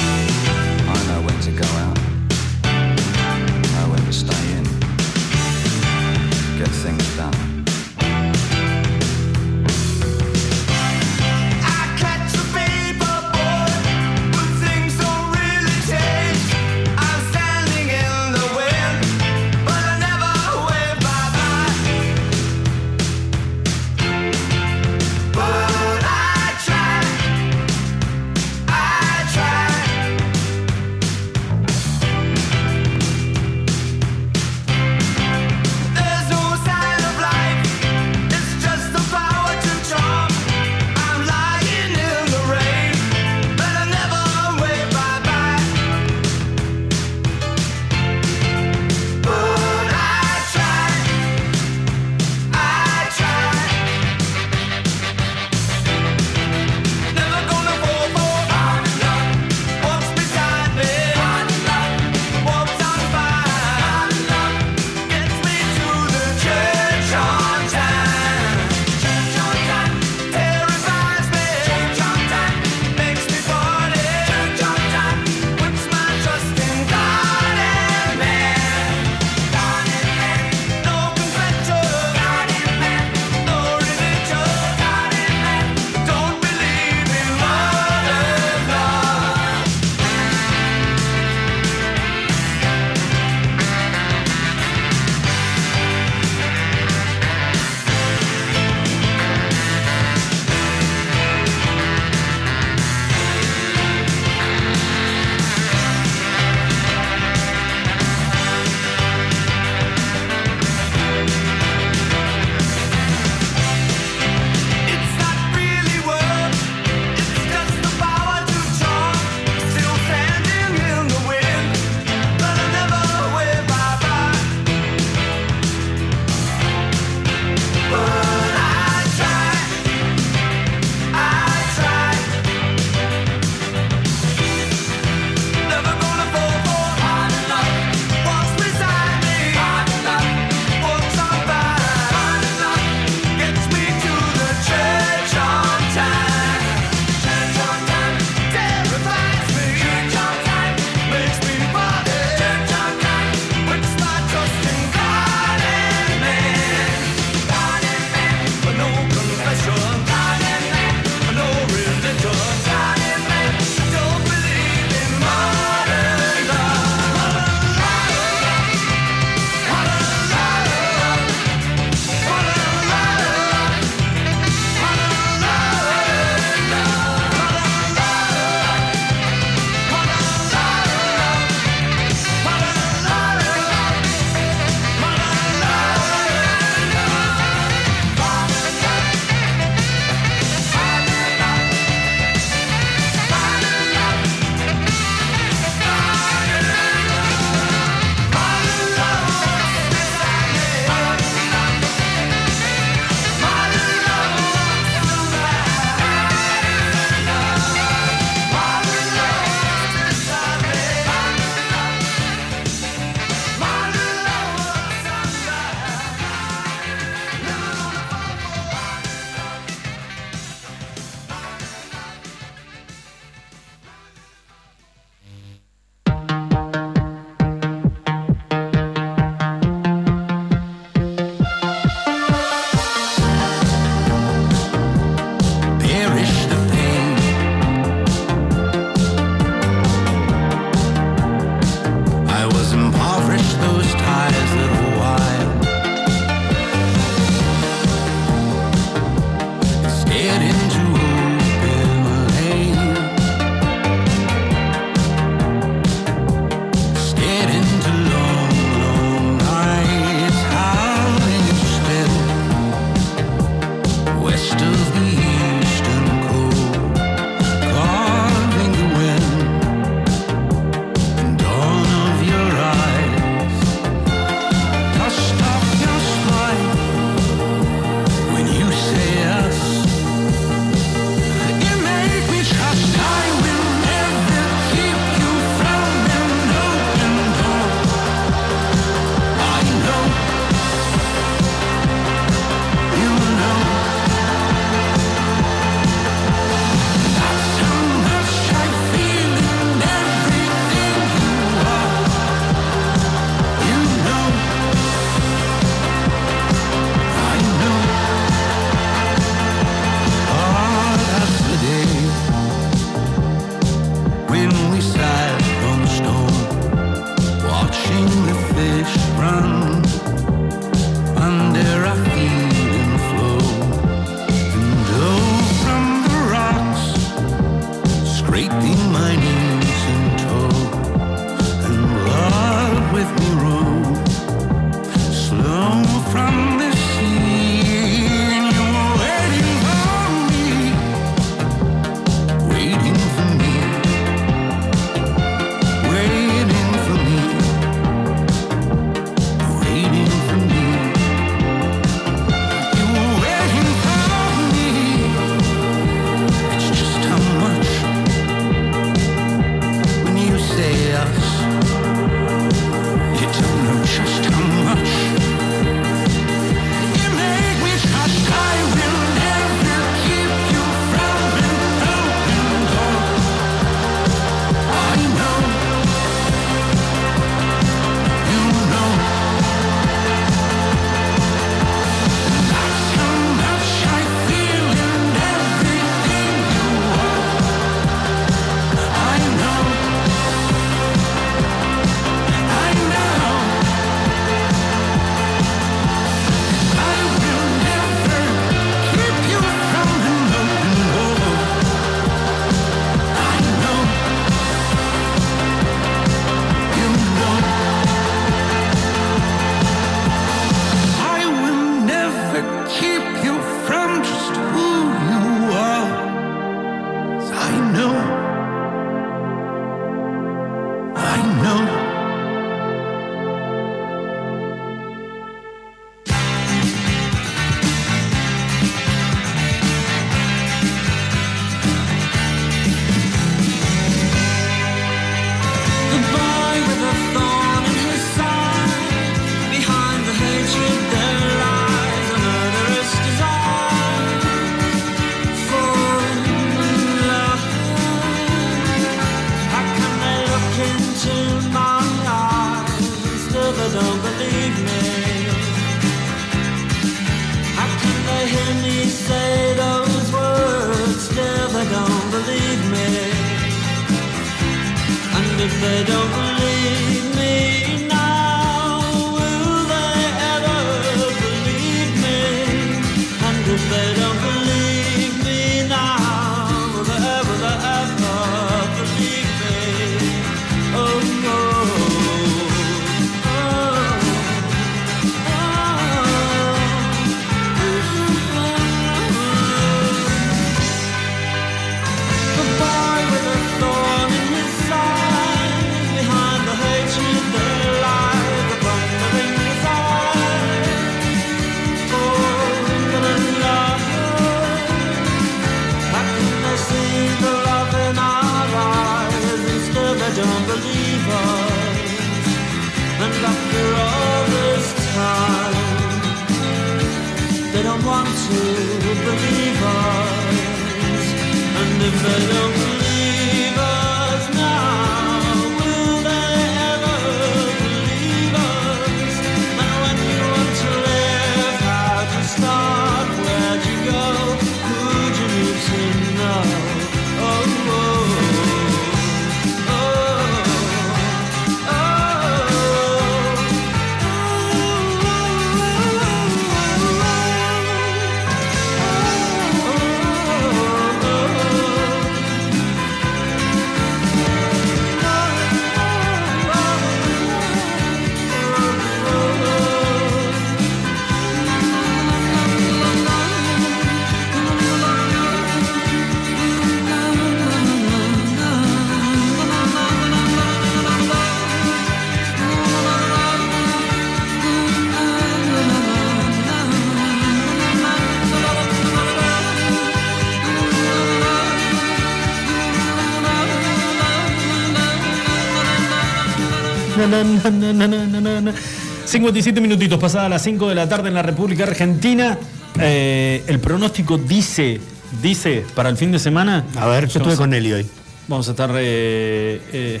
S2: 57 minutitos pasadas las 5 de la tarde en la República Argentina. Eh, el pronóstico dice, dice para el fin de semana.
S1: A ver, yo estuve con Nelly hoy.
S2: Vamos a estar. Eh, eh,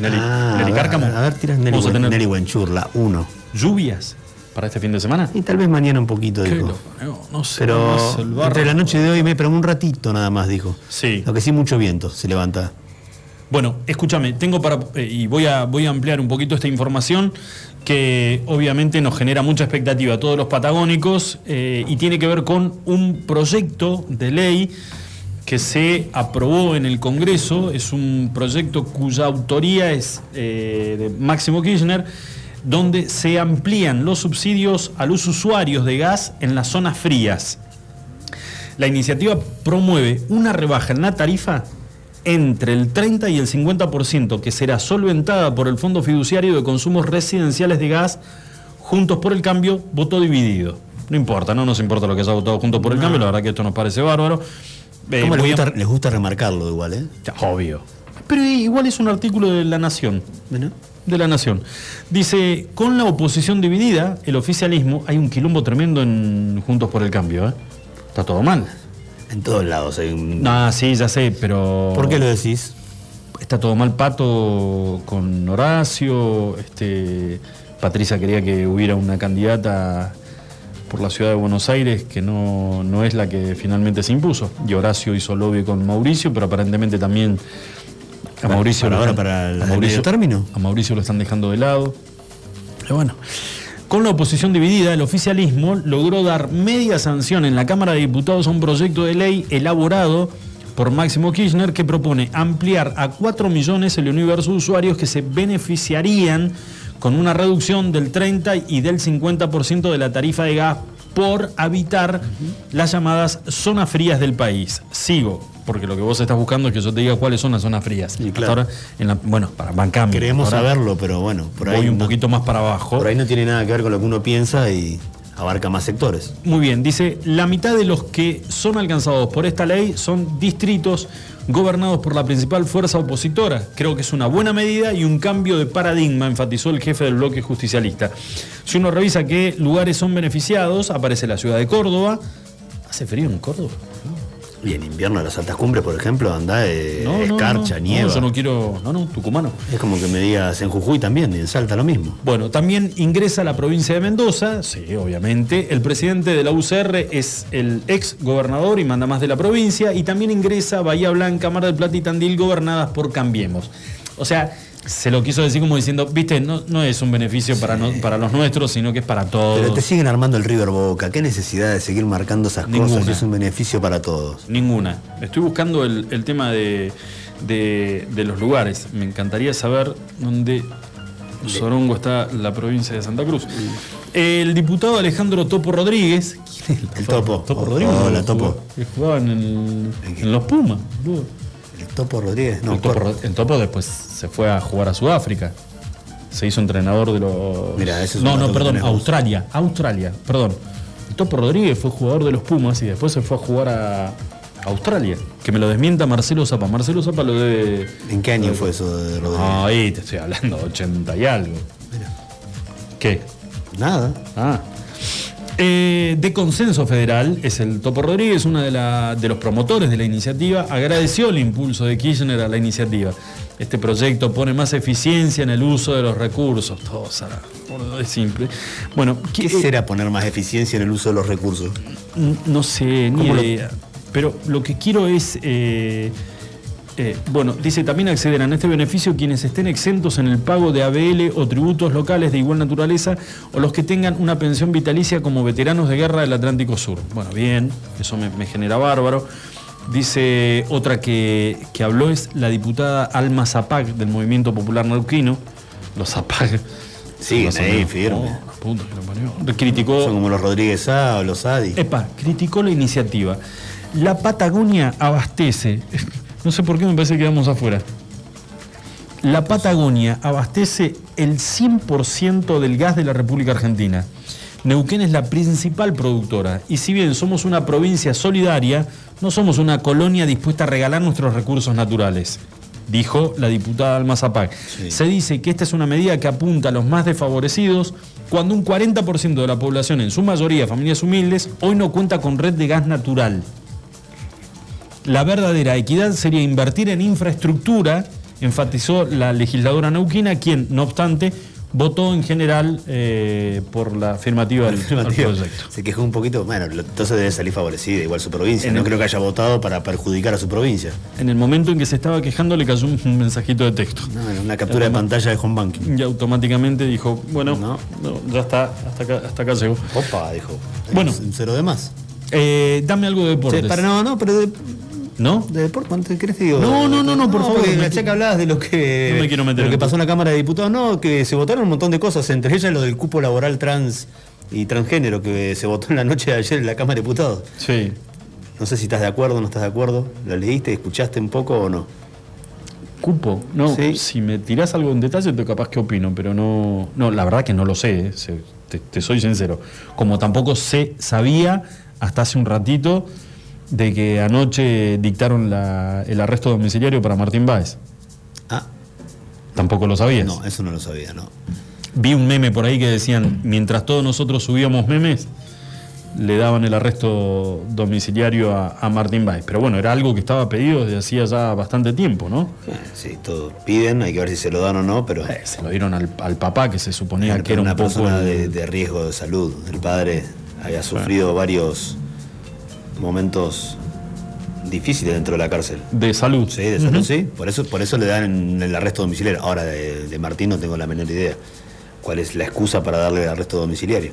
S2: Nelly,
S1: Ah,
S2: Nelly
S1: a ver,
S2: Cárcamo.
S1: A ver, tiras Nelly,
S2: tener
S1: Nelly Wenchur, la 1.
S2: lluvias para este fin de semana.
S1: Y tal vez mañana un poquito, dijo.
S2: no, no sé,
S1: Pero
S2: más el barro.
S1: entre la noche de hoy, me pero un ratito nada más, dijo.
S2: Sí.
S1: Lo que sí, mucho viento se levanta.
S2: Bueno, escúchame, tengo para. eh, y voy a, voy a ampliar un poquito esta información que obviamente nos genera mucha expectativa a todos los patagónicos eh, y tiene que ver con un proyecto de ley que se aprobó en el Congreso. Es un proyecto cuya autoría es eh, de Máximo Kirchner, donde se amplían los subsidios a los usuarios de gas en las zonas frías. La iniciativa promueve una rebaja en la tarifa entre el 30 y el 50% que será solventada por el Fondo Fiduciario de Consumos Residenciales de Gas, Juntos por el Cambio, voto dividido. No importa, no nos importa lo que haya votado Juntos por el Cambio, la verdad que esto nos parece bárbaro. Eh,
S1: ¿Cómo les
S2: a-
S1: gusta, les gusta remarcarlo igual, eh?
S2: Obvio. Pero igual es un artículo de La Nación. De La Nación. Dice, con la oposición dividida, el oficialismo, hay un quilombo tremendo en Juntos por el Cambio, ¿eh? Está todo mal.
S1: En todos lados hay un...
S2: No, sí, ya sé, pero.
S1: ¿Por qué lo decís?
S2: Está todo mal Pato con Horacio. Este, Patricia quería que hubiera una candidata por la ciudad de Buenos Aires que no, no es la que finalmente se impuso. Y Horacio hizo lobby con Mauricio, pero aparentemente también a Mauricio,
S1: para
S2: lo
S1: ahora,
S2: están-
S1: para el-
S2: a Mauricio-
S1: medio término.
S2: A Mauricio lo están dejando de lado. Pero bueno. Con la oposición dividida, el oficialismo logró dar media sanción en la Cámara de Diputados a un proyecto de ley elaborado por Máximo Kirchner que propone ampliar a 4 millones el universo de usuarios que se beneficiarían con una reducción del 30 y del 50% de la tarifa de gas por habitar las llamadas zonas frías del país. Sigo, porque lo que vos estás buscando es que yo te diga cuáles son las zonas frías. Hasta
S1: claro.
S2: ahora, en la- bueno, para bancame.
S1: Queremos
S2: Ahora
S1: saberlo, pero bueno, por ahí,
S2: voy un
S1: no,
S2: poquito más para abajo.
S1: por ahí no tiene nada que ver con lo que uno piensa y abarca más sectores.
S2: Muy bien, dice, la mitad de los que son alcanzados por esta ley son distritos gobernados por la principal fuerza opositora. Creo que es una buena medida y un cambio de paradigma, enfatizó el jefe del bloque justicialista. Si uno revisa qué lugares son beneficiados, aparece la ciudad de Córdoba. ¿Hace frío en Córdoba?
S1: Y en invierno a las altas cumbres, por ejemplo, anda eh, escarcha,
S2: no,
S1: nieva.
S2: No, yo no quiero. No, no, tucumano.
S1: Es como que me digas en Jujuy también, y en Salta lo mismo.
S2: Bueno, también ingresa a la provincia de Mendoza, sí, obviamente. El presidente de la UCR es el ex gobernador y manda más de la provincia. Y también ingresa Bahía Blanca, Mar del Plata y Tandil, gobernadas por Cambiemos. O sea, se lo quiso decir como diciendo, viste, no, no es un beneficio para, no- para los nuestros, sino que es para todos.
S1: Pero te siguen armando el River Boca. ¿Qué necesidad de seguir marcando esas
S2: Ninguna.
S1: cosas? si Es un beneficio para todos.
S2: Ninguna. Estoy buscando el, el tema de, de- de los lugares. Me encantaría saber dónde Sorongo está la provincia de Santa Cruz. El diputado Alejandro Topo Rodríguez. ¿Quién es
S1: El Topo.
S2: Topo
S1: Oh,
S2: Rodríguez.
S1: hola, Topo.
S2: jugaba- Que jugaban en, el- en los Pumas.
S1: Topo Rodríguez. No,
S2: el, Topo, el después se fue a jugar a Sudáfrica. Se hizo entrenador de los.
S1: Mirá, ese es
S2: no, no, perdón. Australia. Australia, perdón. El Topo Rodríguez fue jugador de los Pumas y después se fue a jugar a Australia. Que me lo desmienta Marcelo Zapa. Marcelo Zapa lo debe.
S1: ¿En qué año fue eso de Rodríguez?
S2: Ah, ahí te estoy hablando, 80 y algo. ¿Qué?
S1: Nada.
S2: Ah. Eh, de Consenso Federal es el Topo Rodríguez, uno de, la- de los promotores de la iniciativa. Agradeció el impulso de Kirchner a la iniciativa. Este proyecto pone más eficiencia en el uso de los recursos. Todo boludo, es simple. Bueno,
S1: ¿Qué
S2: ¿qué-
S1: será poner más eficiencia en el uso de los recursos?
S2: No sé, ni
S1: ¿Cómo lo-
S2: idea. Pero lo que quiero es. eh, eh, bueno, dice también accederán a este beneficio quienes estén exentos en el pago de ABL o tributos locales de igual naturaleza o los que tengan una pensión vitalicia como veteranos de guerra del Atlántico Sur. Bueno, bien, eso me, me genera bárbaro. Dice otra que, que habló es la diputada Alma Zapag del Movimiento Popular Neuquino. Los Zapag. O
S1: ahí, firme.
S2: Oh, puta que. Criticó.
S1: Son como los Rodríguez A o los Adi.
S2: Epa, criticó la iniciativa. La Patagonia abastece. No sé por qué me parece que quedamos afuera. La Patagonia abastece el 100% del gas de la República Argentina. Neuquén es la principal productora y si bien somos una provincia solidaria, no somos una colonia dispuesta a regalar nuestros recursos naturales, dijo la diputada Alma Zapag. Se dice que esta es una medida que apunta a los más desfavorecidos cuando un 40% de la población, en su mayoría familias humildes, hoy no cuenta con red de gas natural. La verdadera equidad sería invertir en infraestructura, enfatizó la legisladora neuquina, quien, no obstante, votó en general eh, por la afirmativa del, proyecto.
S1: Se quejó un poquito. Bueno, entonces debe salir favorecida igual su provincia.
S2: En
S1: no
S2: el-
S1: creo que haya votado para perjudicar a su provincia.
S2: En el momento en que se estaba quejando le cayó un mensajito de texto.
S1: No, una captura de pantalla de home banking.
S2: Y automáticamente dijo, bueno,
S1: No.
S2: no, ya está, hasta acá, hasta acá llegó.
S1: Opa, dijo.
S2: Bueno.
S1: Un cero de más.
S2: Eh, dame algo de deportes.
S1: Para, no, no, pero de,
S2: ¿No?
S1: de deporte, ¿cuánto te querés te digo?
S2: No, no, no, no, por favor, me-
S1: Ya que hablabas de lo que,
S2: No me quiero meter
S1: lo que pasó en la Cámara de Diputados, no, que se votaron un montón de cosas, entre ellas lo del cupo laboral trans y transgénero que se votó en la noche de ayer en la Cámara de Diputados.
S2: Sí.
S1: No sé si estás de acuerdo o no estás de acuerdo. ¿Lo leíste, escuchaste un poco o no?
S2: Cupo, no,
S1: Sí.
S2: si me tirás algo en detalle, te capaz que opino, pero no, no, la verdad que no lo sé, eh, te, te soy sincero. Como tampoco sé, sabía hasta hace un ratito de que anoche dictaron la- el arresto domiciliario para Martín Báez.
S1: Ah,
S2: Tampoco lo sabías.
S1: no, eso no lo sabía, no.
S2: Vi un meme por ahí que decían, mientras todos nosotros subíamos memes, le daban el arresto domiciliario a, a Martín Báez. Pero bueno, era algo que estaba pedido desde hacía ya bastante tiempo, ¿no?
S1: Sí, todos piden, hay que ver si se lo dan o no, pero
S2: Eh, se lo dieron al, al papá que se suponía que era un
S1: una
S2: poco
S1: persona de, de riesgo de salud. El padre había sufrido varios momentos difíciles dentro de la cárcel.
S2: de salud.
S1: Sí, de salud, sí. Por eso, por eso le dan el arresto domiciliario. Ahora, de, de Martín no tengo la menor idea. ¿Cuál es la excusa para darle el arresto domiciliario?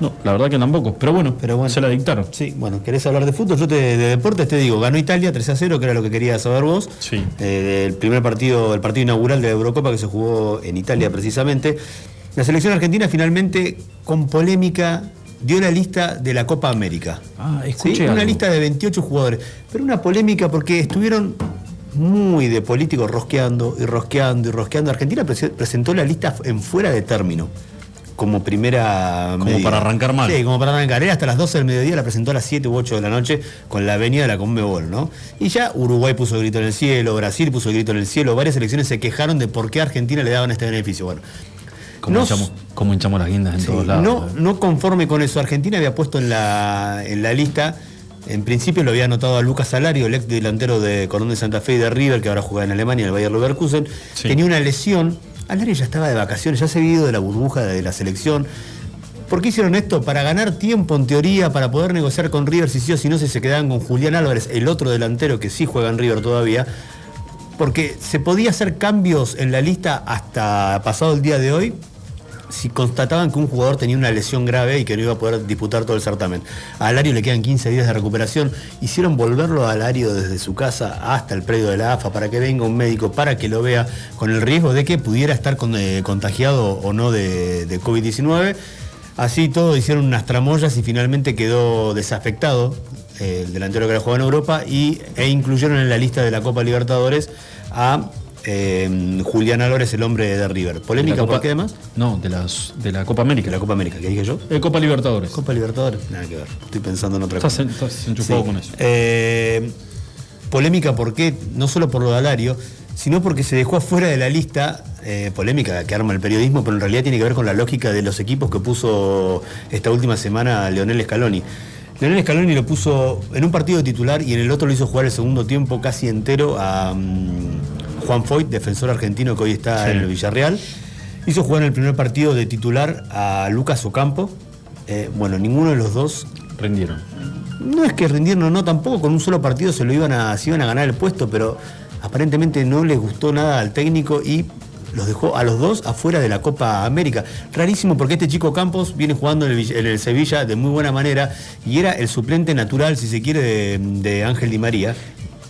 S2: No, la verdad que tampoco. Pero bueno,
S1: Pero bueno.
S2: se la dictaron.
S1: Sí, bueno, ¿querés hablar de fútbol? Yo te, de deportes te digo, ganó Italia 3 a 0, que era lo que querías saber vos.
S2: Sí.
S1: Eh, el primer partido, el partido inaugural de la Eurocopa que se jugó en Italia precisamente. La selección argentina finalmente, con polémica, dio la lista de la Copa América.
S2: Ah,
S1: ¿Sí?
S2: escuché
S1: Una
S2: algo.
S1: lista de 28 jugadores. Pero una polémica porque estuvieron muy de políticos rosqueando y rosqueando y rosqueando. Argentina prese- presentó la lista en fuera de término. Como primera
S2: Como
S1: medida.
S2: para arrancar mal.
S1: Sí, como para arrancar. Era hasta las 12 del mediodía, la presentó a las 7 u 8 de la noche con la avenida de la Conmebol, ¿no? Y ya Uruguay puso el grito en el cielo, Brasil puso el grito en el cielo, varias selecciones se quejaron de por qué a Argentina le daban este beneficio. Bueno,
S2: Como,
S1: No-
S2: hinchamos, como hinchamos las guindas en
S1: Sí,
S2: todos lados.
S1: no, no conforme con eso, Argentina había puesto en la, en la lista En principio lo había anotado a Lucas Salario, el ex delantero de Colón de Santa Fe y de River, que ahora juega en Alemania, en el Bayer Leverkusen.
S2: Sí.
S1: Tenía una lesión. Alario ya estaba de vacaciones, ya se había ido de la burbuja de la selección. ¿Por qué hicieron esto? Para ganar tiempo, en teoría, para poder negociar con River si sí o si no, si se quedaban con Julián Álvarez, el otro delantero que sí juega en River todavía. Porque se podía hacer cambios en la lista hasta pasado el día de hoy si constataban que un jugador tenía una lesión grave y que no iba a poder disputar todo el certamen. A Alario le quedan 15 días de recuperación. Hicieron volverlo a Alario desde su casa hasta el predio de la AFA para que venga un médico, para que lo vea, con el riesgo de que pudiera estar eh, contagiado o no de, de COVID-19. Así todo hicieron unas tramoyas y finalmente quedó desafectado el delantero que ahora juega en Europa y, e incluyeron en la lista de la Copa Libertadores a eh, Julián Álvarez, el hombre de River. ¿Polémica
S2: De la
S1: por
S2: Copa-
S1: qué además?
S2: No, de, las, de la Copa América.
S1: De la Copa América, ¿qué dije yo?
S2: Eh, Copa Libertadores.
S1: Copa Libertadores, nada que ver. Estoy pensando en otra
S2: Estás,
S1: cosa.
S2: en- estás enchufado
S1: Sí.
S2: con eso.
S1: Eh, polémica porque, no solo por lo de Alario, sino porque se dejó afuera de la lista, eh, polémica que arma el periodismo, pero en realidad tiene que ver con la lógica de los equipos que puso esta última semana Leonel Scaloni. Leonel Scaloni lo puso en un partido de titular y en el otro lo hizo jugar el segundo tiempo casi entero a mm, Juan Foyt, defensor argentino que hoy está
S2: Sí.
S1: en el Villarreal. Hizo jugar en el primer partido de titular a Lucas Ocampo. Eh, bueno, ninguno de los dos
S2: Rindieron.
S1: no es que rindieron o no, tampoco con un solo partido se lo iban a, se iban a ganar el puesto, pero aparentemente no les gustó nada al técnico y los dejó a los dos afuera de la Copa América. Rarísimo porque este chico Campos viene jugando en el, Vill- en el Sevilla de muy buena manera y era el suplente natural, si se quiere, de, de Ángel Di María,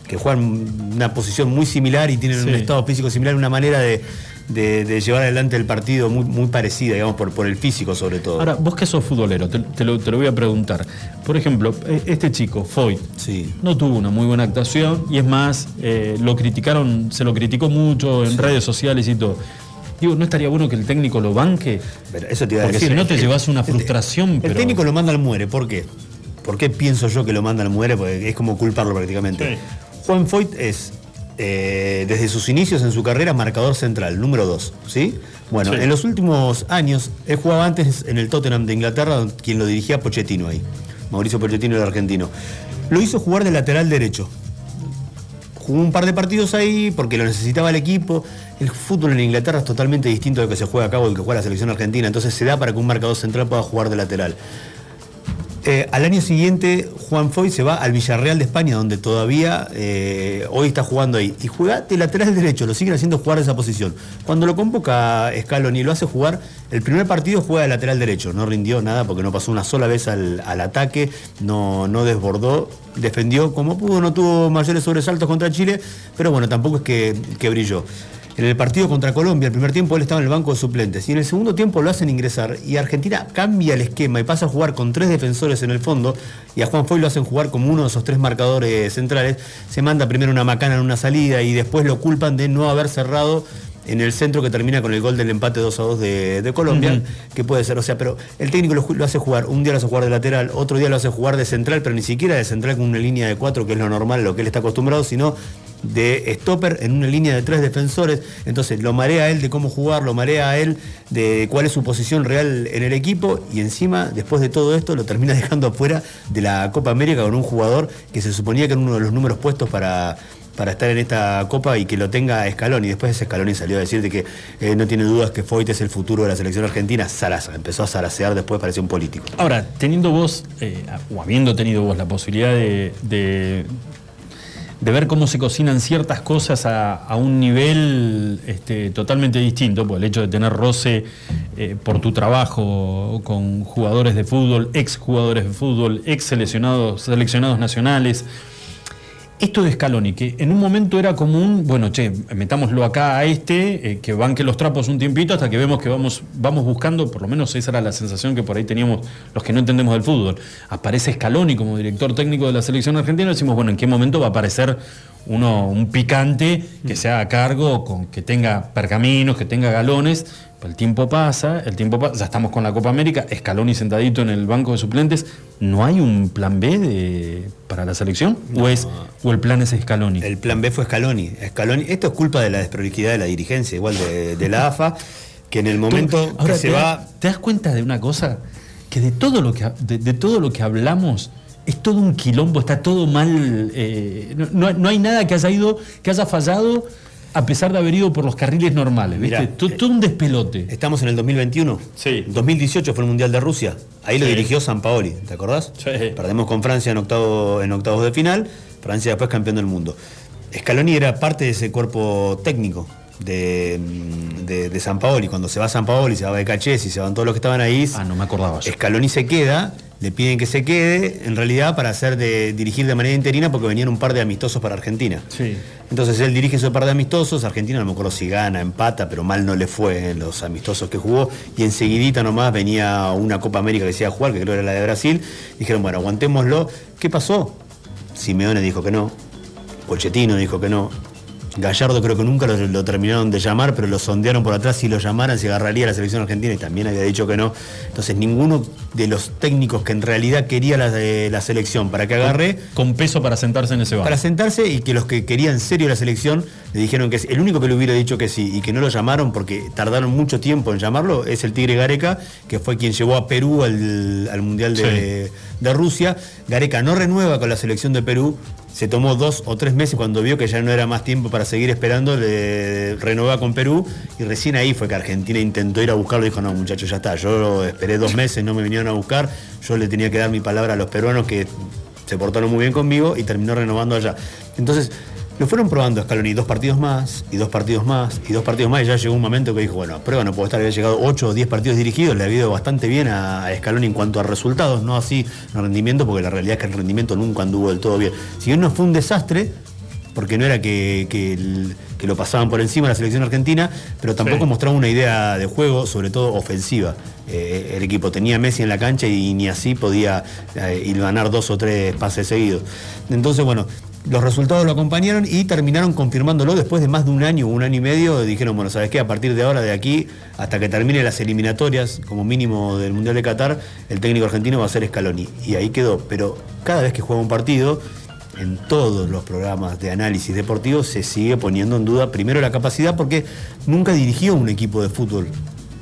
S1: que juega en una posición muy similar y tienen un estado físico similar, una manera de, de- de llevar adelante el partido muy, muy parecida, digamos, por, por el físico sobre todo.
S2: Ahora, vos que sos futbolero, te, te lo, te lo voy a preguntar. Por ejemplo, eh, este chico, Foyt,
S1: sí.
S2: no tuvo una muy buena actuación y es más, eh, lo criticaron, se lo criticó mucho en redes sociales y todo. Digo, ¿no estaría bueno que el técnico lo banque?
S1: Pero eso te iba a
S2: Porque
S1: decir.
S2: si no te
S1: El-
S2: llevas una
S1: el-
S2: frustración,
S1: El
S2: pero-
S1: técnico lo manda al muere, ¿por qué? ¿Por qué pienso yo que lo manda al muere? Porque es como culparlo prácticamente.
S2: Sí.
S1: Juan Foyt es, eh, desde sus inicios en su carrera, marcador central, número 2, ¿sí? Bueno,
S2: Sí.
S1: en los últimos años, él jugaba antes en el Tottenham de Inglaterra, quien lo dirigía Pochettino ahí. Mauricio Pochettino, el argentino. Lo hizo jugar de lateral derecho jugó un par de partidos ahí porque lo necesitaba el equipo. El fútbol en Inglaterra es totalmente distinto del que se juega acá o del que juega la selección argentina, entonces se da para que un marcador central pueda jugar de lateral. Eh, al año siguiente, Juan Foy se va al Villarreal de España, donde todavía eh, hoy está jugando ahí. Y juega de lateral derecho, lo siguen haciendo jugar de esa posición. Cuando lo convoca Scaloni y lo hace jugar, el primer partido juega de lateral derecho. No rindió nada porque no pasó una sola vez al, al ataque, no, no desbordó, defendió como pudo, no tuvo mayores sobresaltos contra Chile, pero bueno, tampoco es que, que brilló. En el partido contra Colombia, el primer tiempo él estaba en el banco de suplentes. Y en el segundo tiempo lo hacen ingresar. Y Argentina cambia el esquema y pasa a jugar con tres defensores en el fondo. Y a Juan Foy lo hacen jugar como uno de esos tres marcadores centrales. Se manda primero una macana en una salida y después lo culpan de no haber cerrado en el centro que termina con el gol del empate 2 a 2 de, de Colombia,
S2: Ujú.
S1: que puede ser, o sea, pero el técnico lo hace jugar, un día lo hace jugar de lateral, otro día lo hace jugar de central, pero ni siquiera de central con una línea de cuatro, que es lo normal, lo que él está acostumbrado, sino de stopper en una línea de tres defensores. Entonces lo marea a él de cómo jugar, lo marea a él de cuál es su posición real en el equipo y encima, después de todo esto, lo termina dejando afuera de la Copa América con un jugador que se suponía que era uno de los números puestos para, para estar en esta Copa y que lo tenga Scaloni. Después ese Scaloni salió a decir de que eh, no tiene dudas que Foyt es el futuro de la selección argentina. Empezó a zarasear después, parecía un político.
S2: Ahora, teniendo vos, eh, o habiendo tenido vos la posibilidad de, de, ver cómo se cocinan ciertas cosas a, un nivel este, totalmente distinto, por el hecho de tener roce eh, por tu trabajo con jugadores de fútbol, ex jugadores de fútbol, ex seleccionados, seleccionados nacionales. Esto de Scaloni, que en un momento era como un, bueno, che, metámoslo acá a este, eh, que banque los trapos un tiempito hasta que vemos que vamos, vamos buscando, por lo menos esa era la sensación que por ahí teníamos los que no entendemos del fútbol. Aparece Scaloni como director técnico de la selección argentina y decimos, bueno, ¿en qué momento va a aparecer uno, un picante que se haga cargo, con, que tenga pergaminos, que tenga galones? El tiempo pasa, el tiempo pasa, ya estamos con la Copa América, Scaloni sentadito en el banco de suplentes. ¿No hay un plan B de- para la selección? ¿O, es, ¿O el plan es Scaloni?
S1: El plan B fue Scaloni. Scaloni. Esto es culpa de la desprolijidad de la dirigencia, igual de, de la AFA, que en el momento
S2: Ahora,
S1: que se
S2: te,
S1: va.
S2: ¿te das cuenta de una cosa? Que de todo lo que, de todo lo que hablamos es todo un quilombo, está todo mal. eh, no, no- hay nada que haya ido, que haya fallado a pesar de haber ido por los carriles normales. ¿viste?
S1: Mirá,
S2: todo, todo un despelote.
S1: Estamos en el 2021.
S2: Sí.
S1: 2018 fue el Mundial de Rusia. Ahí lo
S2: Sí.
S1: dirigió San Paoli, ¿te acordás?
S2: Sí.
S1: Perdemos con Francia en, octavo, en octavos de final. Francia después campeón del mundo. Scaloni era parte de ese cuerpo técnico de, de, de San Paoli. Cuando se va San Paoli, se va Becachesi, se van todos los que estaban ahí.
S2: Ah, no me acordaba yo.
S1: Scaloni se queda, le piden que se quede, en realidad para hacer de, dirigir de manera interina porque venían un par de amistosos para Argentina.
S2: Sí.
S1: Entonces él dirige ese par de amistosos, Argentina no me acuerdo si gana, empata, pero mal no le fue en los amistosos que jugó, y enseguidita nomás venía una Copa América que se iba a jugar, que creo era la de Brasil, dijeron, bueno, aguantémoslo. ¿Qué pasó? Simeone dijo que no, Pochettino dijo que no, Gallardo creo que nunca lo, lo terminaron de llamar, pero lo sondearon por atrás, si lo llamaran se agarraría a la selección argentina y también había dicho que no. Entonces ninguno de los técnicos que en realidad quería la, la selección para que agarre,
S2: Con peso para sentarse en ese banco.
S1: para sentarse y que los que querían en serio la selección le dijeron que sí. El único que le hubiera dicho que sí y que no lo llamaron porque tardaron mucho tiempo en llamarlo es el Tigre Gareca, que fue quien llevó a Perú al, al Mundial de, de Rusia. Gareca no renueva con la selección de Perú. Se tomó dos o tres meses cuando vio que ya no era más tiempo para seguir esperando, le renovó con Perú y recién ahí fue que Argentina intentó ir a buscarlo y dijo, no muchachos, ya está, yo esperé dos meses, no me vinieron a buscar, yo le tenía que dar mi palabra a los peruanos que se portaron muy bien conmigo y terminó renovando allá. Entonces, lo fueron probando Scaloni dos partidos más, y dos partidos más, y dos partidos más, y ya llegó un momento que dijo, bueno, prueba no puedo estar, había llegado 8 o 10 partidos dirigidos, le ha ido bastante bien a, Scaloni en cuanto a resultados, no así en rendimiento, porque la realidad es que el rendimiento nunca anduvo del todo bien. Si bien no fue un desastre, porque no era que, que el- que lo pasaban por encima la selección argentina, pero tampoco
S2: Sí.
S1: mostraba una idea de juego, sobre todo ofensiva. Eh, el equipo tenía a Messi en la cancha y ni así podía eh, ir ganar dos o tres pases seguidos. Entonces, bueno, los resultados lo acompañaron y terminaron confirmándolo después de más de un año, un año y medio. Dijeron, bueno, ¿sabes qué? A partir de ahora, de aquí, hasta que termine las eliminatorias, como mínimo del Mundial de Qatar, el técnico argentino va a ser Scaloni. Y ahí quedó. Pero cada vez que juega un partido, en todos los programas de análisis deportivo se sigue poniendo en duda primero la capacidad porque nunca dirigió un equipo de fútbol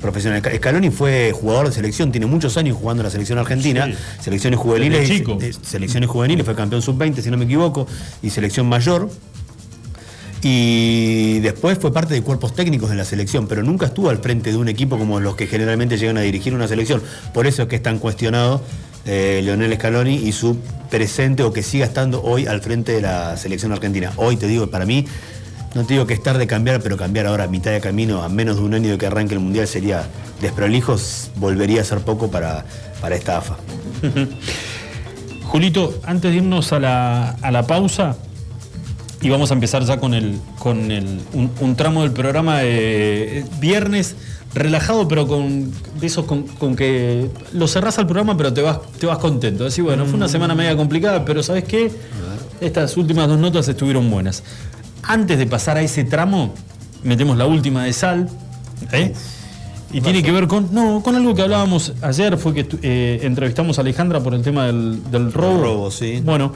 S1: profesional. Sca- Scaloni fue jugador de selección, tiene muchos años jugando en la selección argentina,
S2: Sí.
S1: selecciones juveniles,
S2: chico.
S1: selecciones juveniles, fue campeón sub-20 si no me equivoco, y selección mayor. Y después fue parte de cuerpos técnicos de la selección, pero nunca estuvo al frente de un equipo como los que generalmente llegan a dirigir una selección. Por eso es que es tan cuestionado eh, Leonel Scaloni y su presente o que siga estando hoy al frente de la selección argentina. Hoy te digo, para mí, no te digo que es tarde cambiar, pero cambiar ahora a mitad de camino, a menos de un año de que arranque el Mundial, sería desprolijos, volvería a ser poco para, para esta AFA.
S2: Julito, antes de irnos a la, a la pausa, y vamos a empezar ya con, el, con el, un, un tramo del programa de viernes relajado, pero con de esos con, con que lo cerrás al programa, pero te vas, te vas contento. Decís, bueno, fue una semana media complicada, pero ¿sabes qué? Estas últimas dos notas estuvieron buenas. Antes de pasar a ese tramo, metemos la última de sal. ¿eh? Y tiene que ver con. No, con algo que hablábamos ayer, fue que eh, entrevistamos a Alejandra por el tema del, del robo.
S1: robo, sí.
S2: Bueno,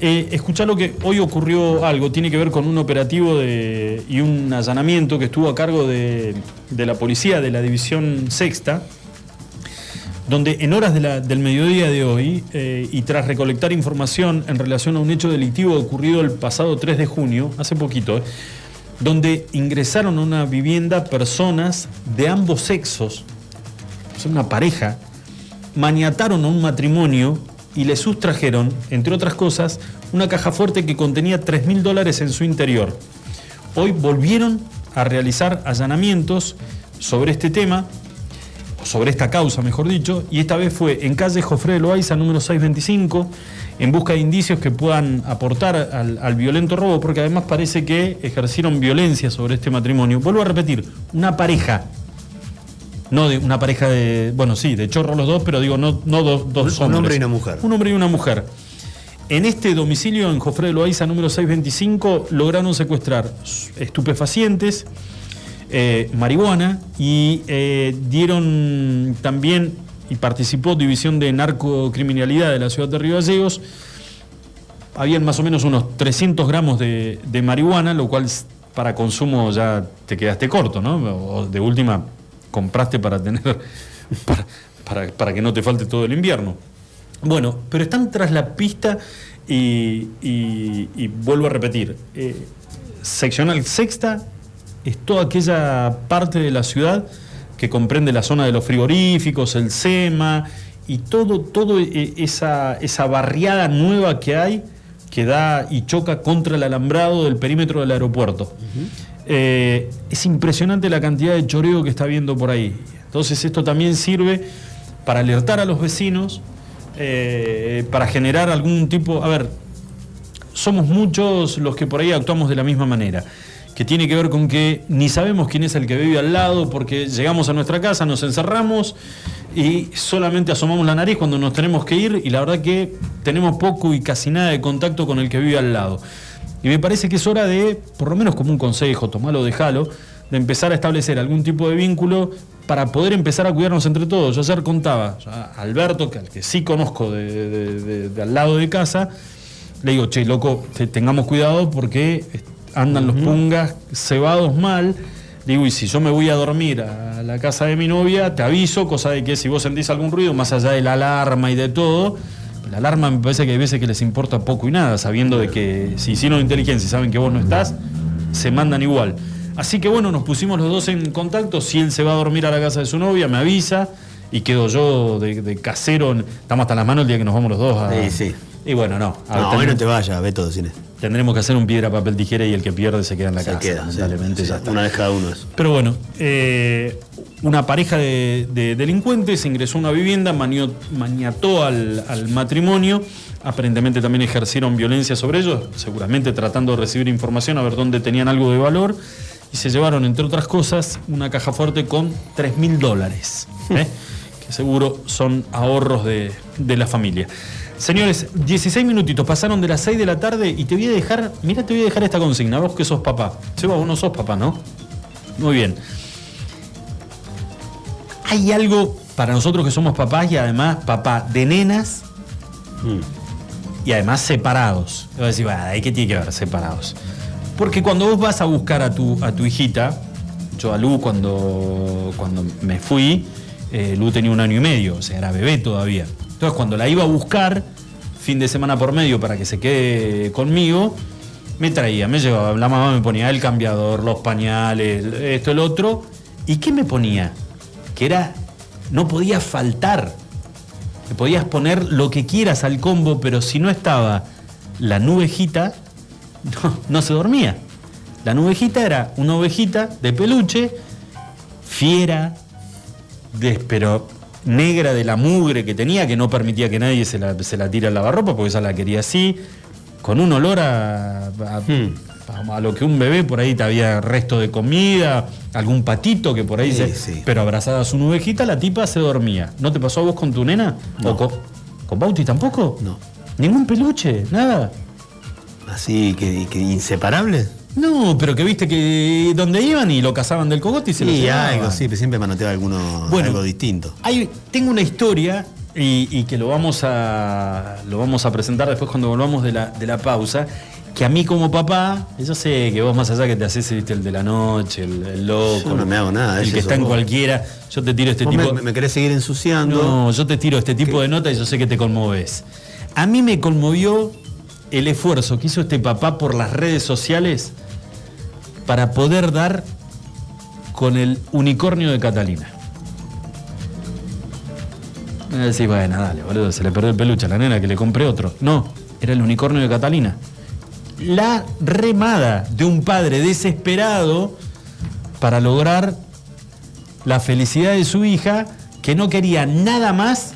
S2: eh, escuchá lo que hoy ocurrió algo, tiene que ver con un operativo de, y un allanamiento que estuvo a cargo de, de la policía de la División Sexta, donde en horas del mediodía de hoy, eh, y tras recolectar información en relación a un hecho delictivo ocurrido el pasado 3 de junio, hace poquito, donde ingresaron a una vivienda personas de ambos sexos, o sea, una pareja, maniataron a un matrimonio y le sustrajeron, entre otras cosas, una caja fuerte que contenía 3 mil dólares en su interior. Hoy volvieron a realizar allanamientos sobre este tema, sobre esta causa, mejor dicho, y esta vez fue en calle Jofre de Loaiza, número 625, en busca de indicios que puedan aportar al, al violento robo, porque además parece que ejercieron violencia sobre este matrimonio. Vuelvo a repetir, una pareja, no de una pareja de, bueno, sí, de chorro los dos, pero digo, no, no dos, dos
S1: Un- un
S2: hombres.
S1: hombre y una mujer.
S2: Un hombre y una mujer. En este domicilio, en Jofre de Loaiza, número 625, lograron secuestrar estupefacientes, eh, marihuana y eh, dieron también y participó División de Narcocriminalidad de la ciudad de Río Gallegos. Habían más o menos unos 300 gramos de, marihuana, lo cual para consumo ya te quedaste corto, ¿no? O de última compraste para tener, para, para- que no te falte todo el invierno. Bueno, pero están tras la pista y, y- y vuelvo a repetir. eh, seccional sexta es toda aquella parte de la ciudad que comprende la zona de los frigoríficos, el SEMA y todo, todo eh, esa, esa barriada nueva que hay que da y choca contra el alambrado del perímetro del aeropuerto. Eh, es impresionante la cantidad de choreo que está viendo por ahí. Entonces esto también sirve para alertar a los vecinos, eh, para generar algún tipo... A ver, somos muchos los que por ahí actuamos de la misma manera, que tiene que ver con que ni sabemos quién es el que vive al lado, porque llegamos a nuestra casa, nos encerramos y solamente asomamos la nariz cuando nos tenemos que ir y la verdad que tenemos poco y casi nada de contacto con el que vive al lado. Y me parece que es hora de, por lo menos como un consejo, tomalo o dejalo, de empezar a establecer algún tipo de vínculo para poder empezar a cuidarnos entre todos. Yo ayer contaba a Alberto, que al que sí conozco de, de- al lado de casa, le digo, che, loco, te- tengamos cuidado porque andan los pungas cebados mal. Digo, y si yo me voy a dormir a la casa de mi novia, te aviso, cosa de que si vos sentís algún ruido, más allá de la alarma y de todo, la alarma me parece que hay veces que les importa poco y nada, sabiendo de que si hicieron inteligencia y saben que vos no estás, se mandan igual. Así que bueno, nos pusimos los dos en contacto. Si él se va a dormir a la casa de su novia, me avisa y quedo yo de, de casero. Estamos hasta las manos el día que nos vamos los dos a.
S1: Sí, sí.
S2: Y bueno, no. a ver,
S1: No, hoy no te vayas, ve todo cine.
S2: Tendremos que hacer un piedra, papel, tijera y el que pierde se queda en la
S1: Se
S2: casa.
S1: queda,
S2: lamentablemente
S1: Sí,
S2: ya está.
S1: Una vez cada uno eso.
S2: Pero bueno, eh, una pareja de, de delincuentes ingresó a una vivienda, manio- maniató al, al matrimonio, aparentemente también ejercieron violencia sobre ellos, seguramente tratando de recibir información a ver dónde tenían algo de valor, y se llevaron, entre otras cosas, una caja fuerte con 3 mil dólares, ¿eh? que seguro son ahorros de, de la familia. Señores, 16 minutitos pasaron de las 6 de la tarde y te voy a dejar, mira, te voy a dejar esta consigna, vos que sos papá. Seba, vos no sos papá, ¿no? Muy bien. Hay algo para nosotros que somos papás y además papá de nenas y además separados. Te voy a decir, "Bah, ¿y qué tiene que ver separados? Porque cuando vos vas a buscar a tu, a tu hijita, yo a Lu cuando, cuando me fui, eh, Lu tenía un año y medio, o sea, era bebé todavía. Entonces cuando la iba a buscar, fin de semana por medio para que se quede conmigo, me traía, me llevaba, la mamá me ponía el cambiador, los pañales, esto, el otro. ¿Y qué me ponía? Que era, no podía faltar. Le podías poner lo que quieras al combo, pero si no estaba la nubejita, no, no se dormía. La nubejita era una ovejita de peluche, fiera, de- pero negra de la mugre que tenía, que no permitía que nadie se la, se la tire al lavarropa, porque esa la quería así, con un olor a, a lo que un bebé por ahí te había resto de comida, algún patito que por ahí
S1: Sí,
S2: se.
S1: sí.
S2: Pero abrazada a su nubejita, la tipa se dormía. ¿No te pasó a vos con tu nena? ¿O con, con Bauti tampoco?
S1: No.
S2: ¿Ningún peluche? ¿Nada?
S1: Así que, que inseparable.
S2: No, pero que viste que donde iban y lo cazaban del cogote y se lo
S1: Sí,
S2: llevaban.
S1: algo, sí, pero siempre manoteaba alguno,
S2: Bueno.
S1: algo distinto.
S2: Hay- tengo una historia y, y que lo vamos, a, lo vamos a presentar después cuando volvamos de la, de la pausa. Que a mí como papá, yo sé que vos más allá que te haces viste, el de la noche, el, el loco,
S1: Yo no me hago nada,
S2: el que está en
S1: vos.
S2: cualquiera, yo te tiro este
S1: Vos
S2: tipo...
S1: me, me querés seguir ensuciando.
S2: No, yo te tiro este tipo de nota y yo sé que te conmoves. A mí me conmovió el esfuerzo que hizo este papá por las redes sociales para poder dar con el unicornio de Catalina. Me decís, bueno, dale, boludo, se le perdió el peluche a la nena que le compré otro. No, era el unicornio de Catalina. La remada de un padre desesperado para lograr la felicidad de su hija, que no quería nada más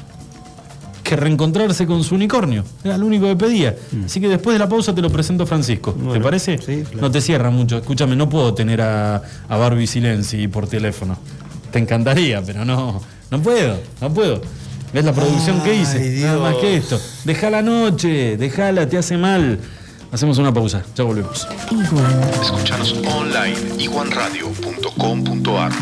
S2: que reencontrarse con su unicornio. Era lo único que pedía. Así que después de la pausa te lo presento a Francisco. ¿Te
S1: Mm.
S2: Parece?
S1: sí, claro.
S2: No te cierra mucho. Escúchame, no puedo tener a, a Barbie Silenzi por teléfono. Te encantaría, pero no, no puedo, no puedo. ¿Ves la producción que hice? Nada más que esto. Deja la noche, déjala, te hace mal. Hacemos una pausa, ya volvemos.
S3: Escuchanos online iguanradio.com.ar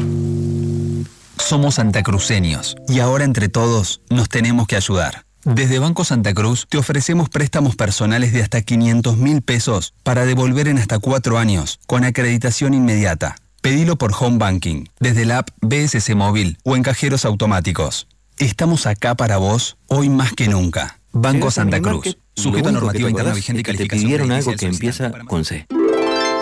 S5: Somos santacruceños y ahora entre todos nos tenemos que ayudar. Desde Banco Santa Cruz te ofrecemos préstamos personales de hasta 500 mil pesos para devolver en hasta cuatro años con acreditación inmediata. Pedilo por Home Banking, desde la app BSC Móvil o en cajeros automáticos. Estamos acá para vos, hoy más que nunca. Banco Santa Cruz. Sujeto a normativa
S6: te
S5: interna vigente y
S6: que te
S5: calificación
S6: pidieron algo que empieza con C.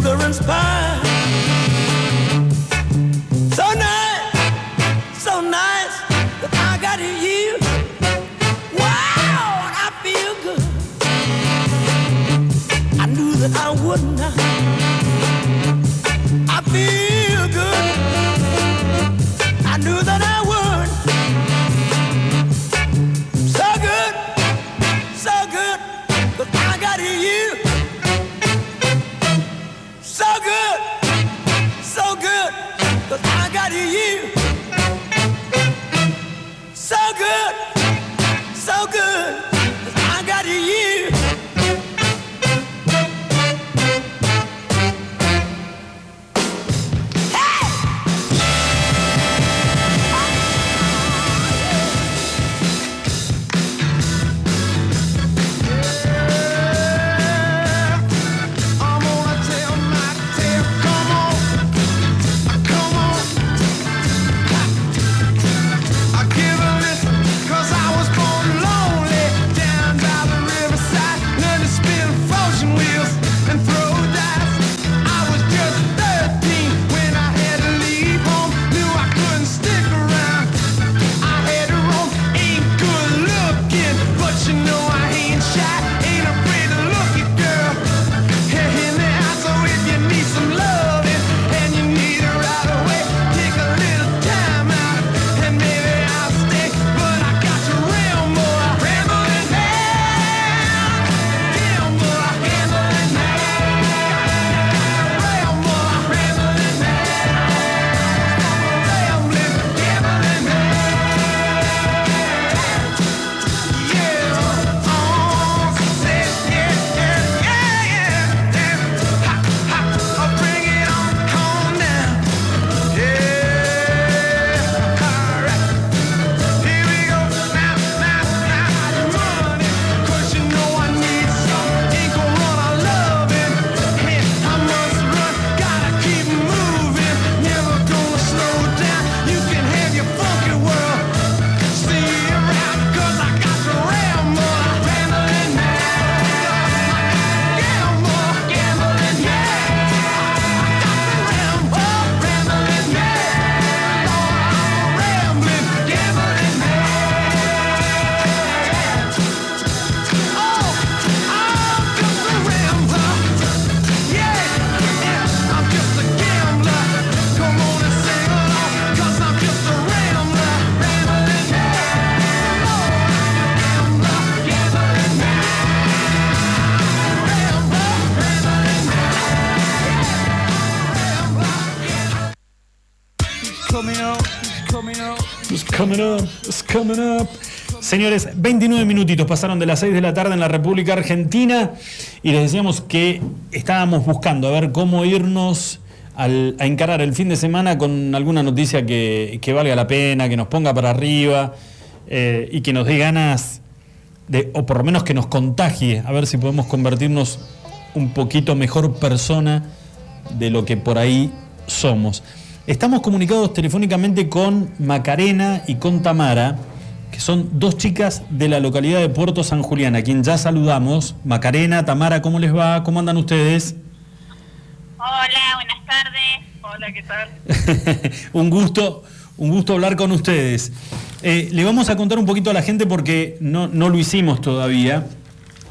S4: sugar and spice.
S7: coming up, coming up.
S2: Señores, 29 minutitos pasaron de las 6 de la tarde en la República Argentina y les decíamos que estábamos buscando a ver cómo irnos a encarar el fin de semana con alguna noticia que, valga la pena, que nos ponga para arriba eh, y que nos dé ganas, de, o por lo menos que nos contagie, a ver si podemos convertirnos un poquito mejor persona de lo que por ahí somos. Estamos comunicados telefónicamente con Macarena y con Tamara, que son dos chicas de la localidad de Puerto San Julián, a quien ya saludamos. Macarena, Tamara, ¿cómo les va? ¿Cómo andan ustedes?
S7: Hola, buenas tardes. Hola, ¿qué tal?
S2: un gusto, un gusto hablar con ustedes. Eh, le vamos a contar un poquito a la gente porque no, no lo hicimos todavía.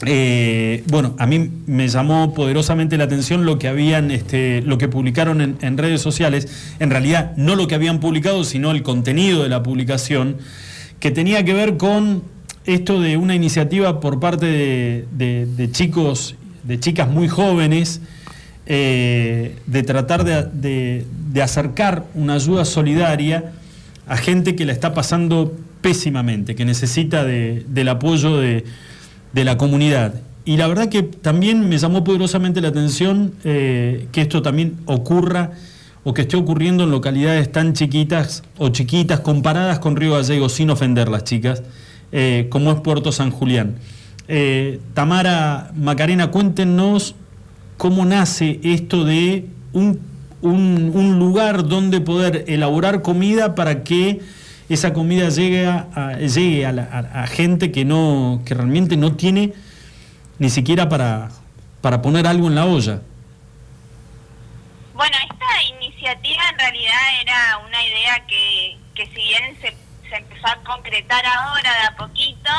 S2: Eh, bueno, a mí me llamó poderosamente la atención lo que habían, este, lo que publicaron en, redes sociales. En realidad, no lo que habían publicado, sino el contenido de la publicación, que tenía que ver con esto de una iniciativa por parte de, chicos, de chicas muy jóvenes, eh, de tratar de, acercar una ayuda solidaria a gente que la está pasando pésimamente, que necesita de- del apoyo de, de la comunidad. Y la verdad que también me llamó poderosamente la atención eh, que esto también ocurra o que esté ocurriendo en localidades tan chiquitas o chiquitas comparadas con Río Gallegos, sin ofender las chicas, eh, como es Puerto San Julián. Eh, Tamara Macarena, cuéntenos cómo nace esto de un, un- un lugar donde poder elaborar comida para que esa comida llegue a, llegue a, la- gente que no que realmente no tiene ni siquiera para, para poner algo en la olla.
S7: Bueno, esta iniciativa en realidad era una idea que, que si bien se, se empezó a concretar ahora de a poquito,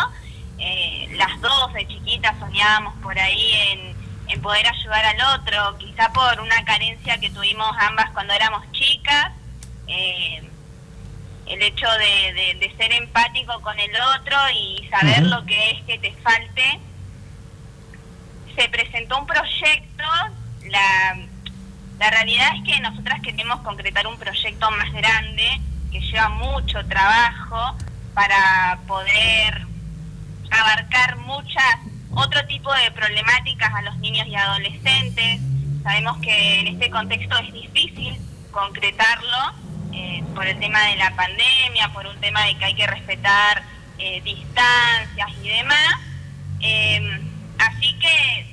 S7: eh, las dos de chiquitas soñábamos por ahí en, en poder ayudar al otro, quizá por una carencia que tuvimos ambas cuando éramos chicas. eh, el hecho de, de- de ser empático con el otro y saber lo que es que te falte. Se presentó un proyecto, la, la realidad es que nosotras queremos concretar un proyecto más grande que lleva mucho trabajo para poder abarcar muchas otro tipo de problemáticas a los niños y adolescentes. Sabemos que en este contexto es difícil concretarlo eh, por el tema de la pandemia, por un tema de que hay que respetar eh, distancias y demás. Eh, así que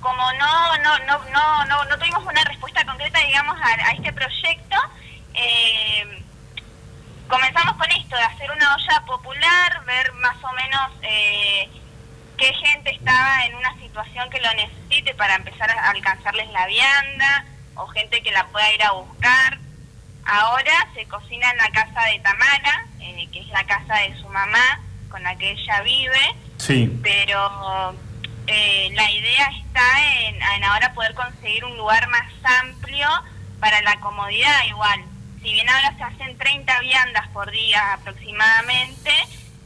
S7: como no no no no no, tuvimos una respuesta concreta digamos a, a este proyecto eh, comenzamos con esto de hacer una olla popular ver más o menos eh, qué gente estaba en una situación que lo necesite para empezar a alcanzarles la vianda o gente que la pueda ir a buscar ahora se cocina en la casa de Tamara eh, que es la casa de su mamá con la que ella vive
S2: Sí.
S7: pero eh, la idea está en, en ahora poder conseguir un lugar más amplio para la comodidad igual. Si bien ahora se hacen 30 viandas por día aproximadamente,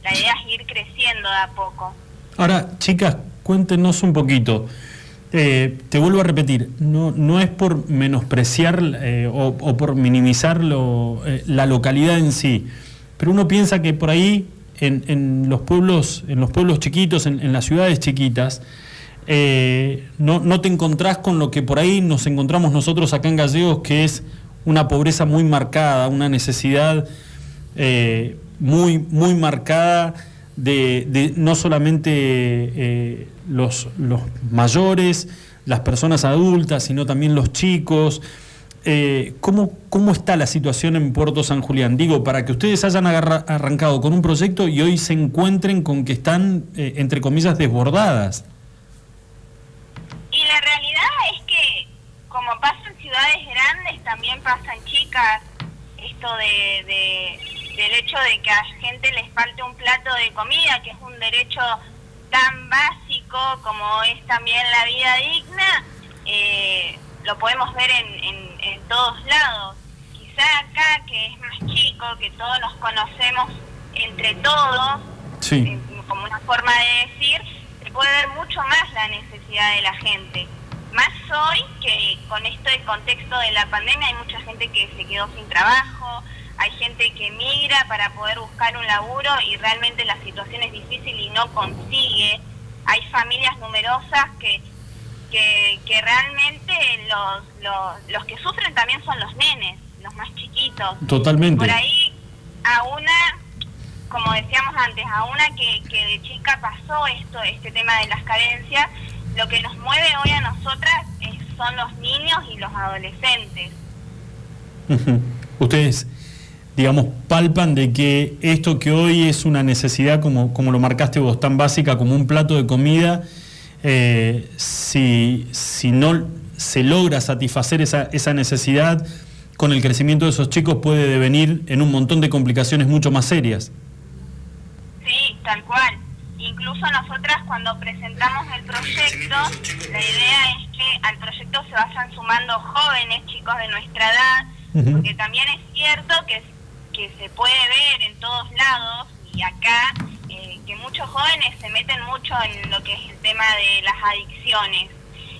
S7: la idea es ir creciendo de a poco.
S2: Ahora, chicas, cuéntenos un poquito. Eh, te vuelvo a repetir, no, no es por menospreciar eh, o, por minimizar lo, eh, la localidad en sí, pero uno piensa que por ahí, en, en los pueblos, en los pueblos chiquitos, en, en las ciudades chiquitas, no, no te encontrás con lo que por ahí nos encontramos nosotros acá en Gallegos, que es una pobreza muy marcada, una necesidad muy, muy marcada de, de no solamente eh, los, los mayores, las personas adultas, sino también los chicos. Eh, ¿cómo, ¿Cómo está la situación en Puerto San Julián? Digo, para que ustedes hayan arrancado con un proyecto y hoy se encuentren con que están, eh, entre comillas, desbordadas.
S7: Y la realidad es que, como pasa en ciudades grandes, también pasa en chicas, esto de- del hecho de que a gente les falte un plato de comida, que es un derecho tan básico como es también la vida digna, eh, lo podemos ver en, en- en todos lados. Quizá acá, que es más chico, que todos nos conocemos entre todos,
S2: Sí.
S7: como una forma de decir, se puede ver mucho más la necesidad de la gente. Más hoy que con esto del contexto de la pandemia hay mucha gente que se quedó sin trabajo, hay gente que migra para poder buscar un laburo y realmente la situación es difícil y no consigue. Hay familias numerosas que, que, que realmente los, los, los que sufren también son los nenes, los más chiquitos.
S2: Totalmente.
S7: Por ahí a una, como decíamos antes, a una que, que de chica pasó esto, este tema de las carencias, lo que nos mueve hoy a nosotras es- son los niños y los adolescentes.
S2: Ustedes, digamos, palpan de que esto que hoy es una necesidad, como, como lo marcaste vos, tan básica como un plato de comida, eh, si, si no se logra satisfacer esa, esa necesidad, con el crecimiento de esos chicos puede devenir en un montón de complicaciones mucho más serias.
S7: Sí, tal cual. Incluso nosotras cuando presentamos el proyecto, la idea es que al proyecto se vayan sumando jóvenes, chicos de nuestra edad, porque también es cierto que, que se puede ver en todos lados y acá eh, que muchos jóvenes se meten mucho en lo que es el tema de las adicciones.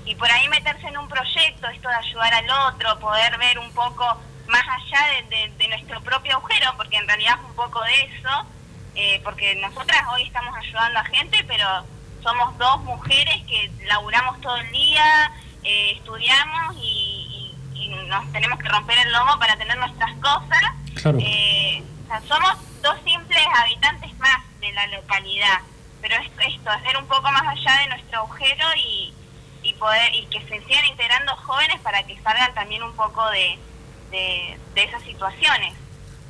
S7: Y por ahí meterse en un proyecto, esto de ayudar al otro, poder ver un poco más allá de, nuestro propio agujero, porque en realidad es un poco de eso, eh, porque nosotras hoy estamos ayudando a gente, pero somos dos mujeres que laburamos todo el día, eh, estudiamos y nos tenemos que romper el lomo para tener nuestras cosas.
S2: Claro.
S7: Eh, o sea, somos dos simples habitantes más de la localidad, pero es esto, es ver un poco más allá de nuestro agujero y, y poder y que se sigan integrando jóvenes para que salgan también un poco de, de, de esas situaciones.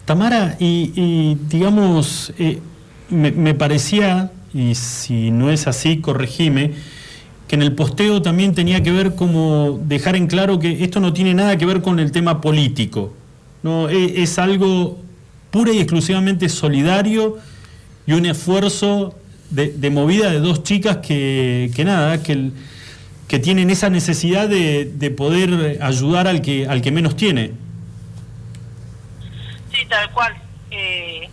S2: Tamara, y, y, digamos, eh, me, me parecía, y si no es así, corregime, en el posteo también tenía que ver como dejar en claro que esto no tiene nada que ver con el tema político, no E- es, algo pura y exclusivamente solidario y un esfuerzo de, movida de dos chicas que, nada, que, el- que tienen esa necesidad de, de poder ayudar al que, al que menos tiene.
S8: Sí, tal cual. Eh,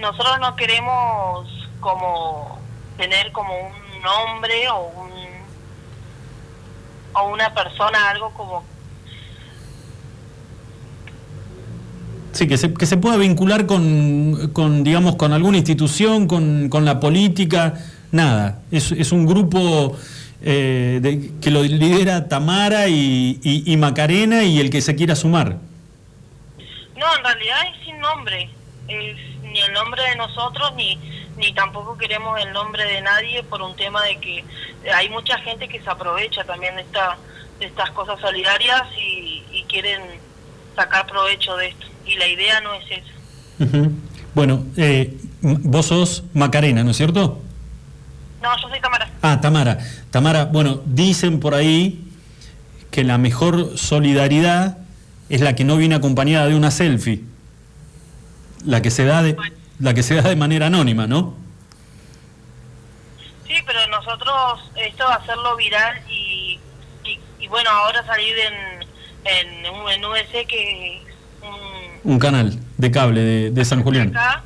S8: nosotros no queremos como tener como un nombre o un o una persona algo como
S2: Sí, que se, que se pueda vincular con, con, digamos, con alguna institución, con, con la política, nada. Es, es un grupo eh, de- que lo lidera Tamara y, y- y Macarena y el que se quiera sumar.
S8: no en realidad es sin nombre es ni el nombre de nosotros ni ni tampoco queremos el nombre de nadie por un tema de que hay mucha gente que se aprovecha también de esta de estas cosas solidarias y, y quieren sacar provecho de esto y la idea no es esa
S2: Ujú. Bueno, eh, vos sos Macarena, ¿no es cierto?
S8: no yo soy Tamara
S2: Ah, Tamara. Tamara, bueno, dicen por ahí que la mejor solidaridad es la que no viene acompañada de una selfie. La que se da de, la que se da de manera anónima, ¿no?
S8: Sí, pero nosotros, esto hacerlo viral y, y, y bueno, ahora salir en, en, en UBC, que es un
S2: Un canal de cable de, de San Julián.
S8: acá,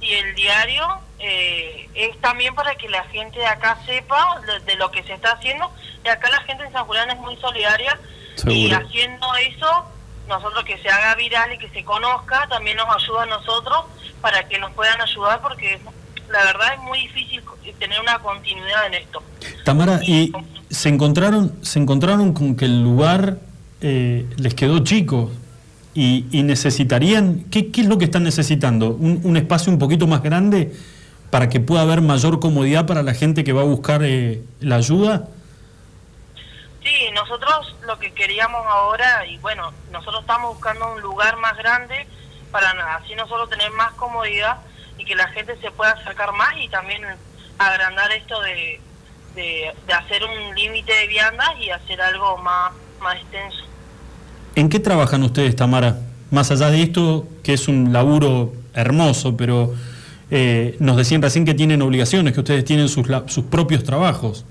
S8: y el diario, eh, es también para que la gente de acá sepa de, de lo que se está haciendo. Y acá la gente en San Julián es muy solidaria y haciendo eso, nosotros que se haga viral y que se conozca, también nos ayuda a nosotros para que nos puedan ayudar porque la verdad es muy difícil tener una continuidad en esto.
S2: Tamara, y se encontraron, se encontraron con que el lugar eh, les quedó chico y, y necesitarían, ¿qué, qué es lo que están necesitando? ¿Un, un espacio un poquito más grande para que pueda haber mayor comodidad para la gente que va a buscar eh, la ayuda?
S8: Sí, nosotros lo que queríamos ahora, y bueno, nosotros estamos buscando un lugar más grande para na- así nosotros tener más comodidad y que la gente se pueda acercar más y también agrandar esto de, de, de hacer un límite de viandas y hacer algo más, más extenso.
S2: ¿En qué trabajan ustedes, Tamara? Más allá de esto, que es un laburo hermoso, pero eh, nos decían recién que tienen obligaciones, que ustedes tienen sus, la- sus propios trabajos.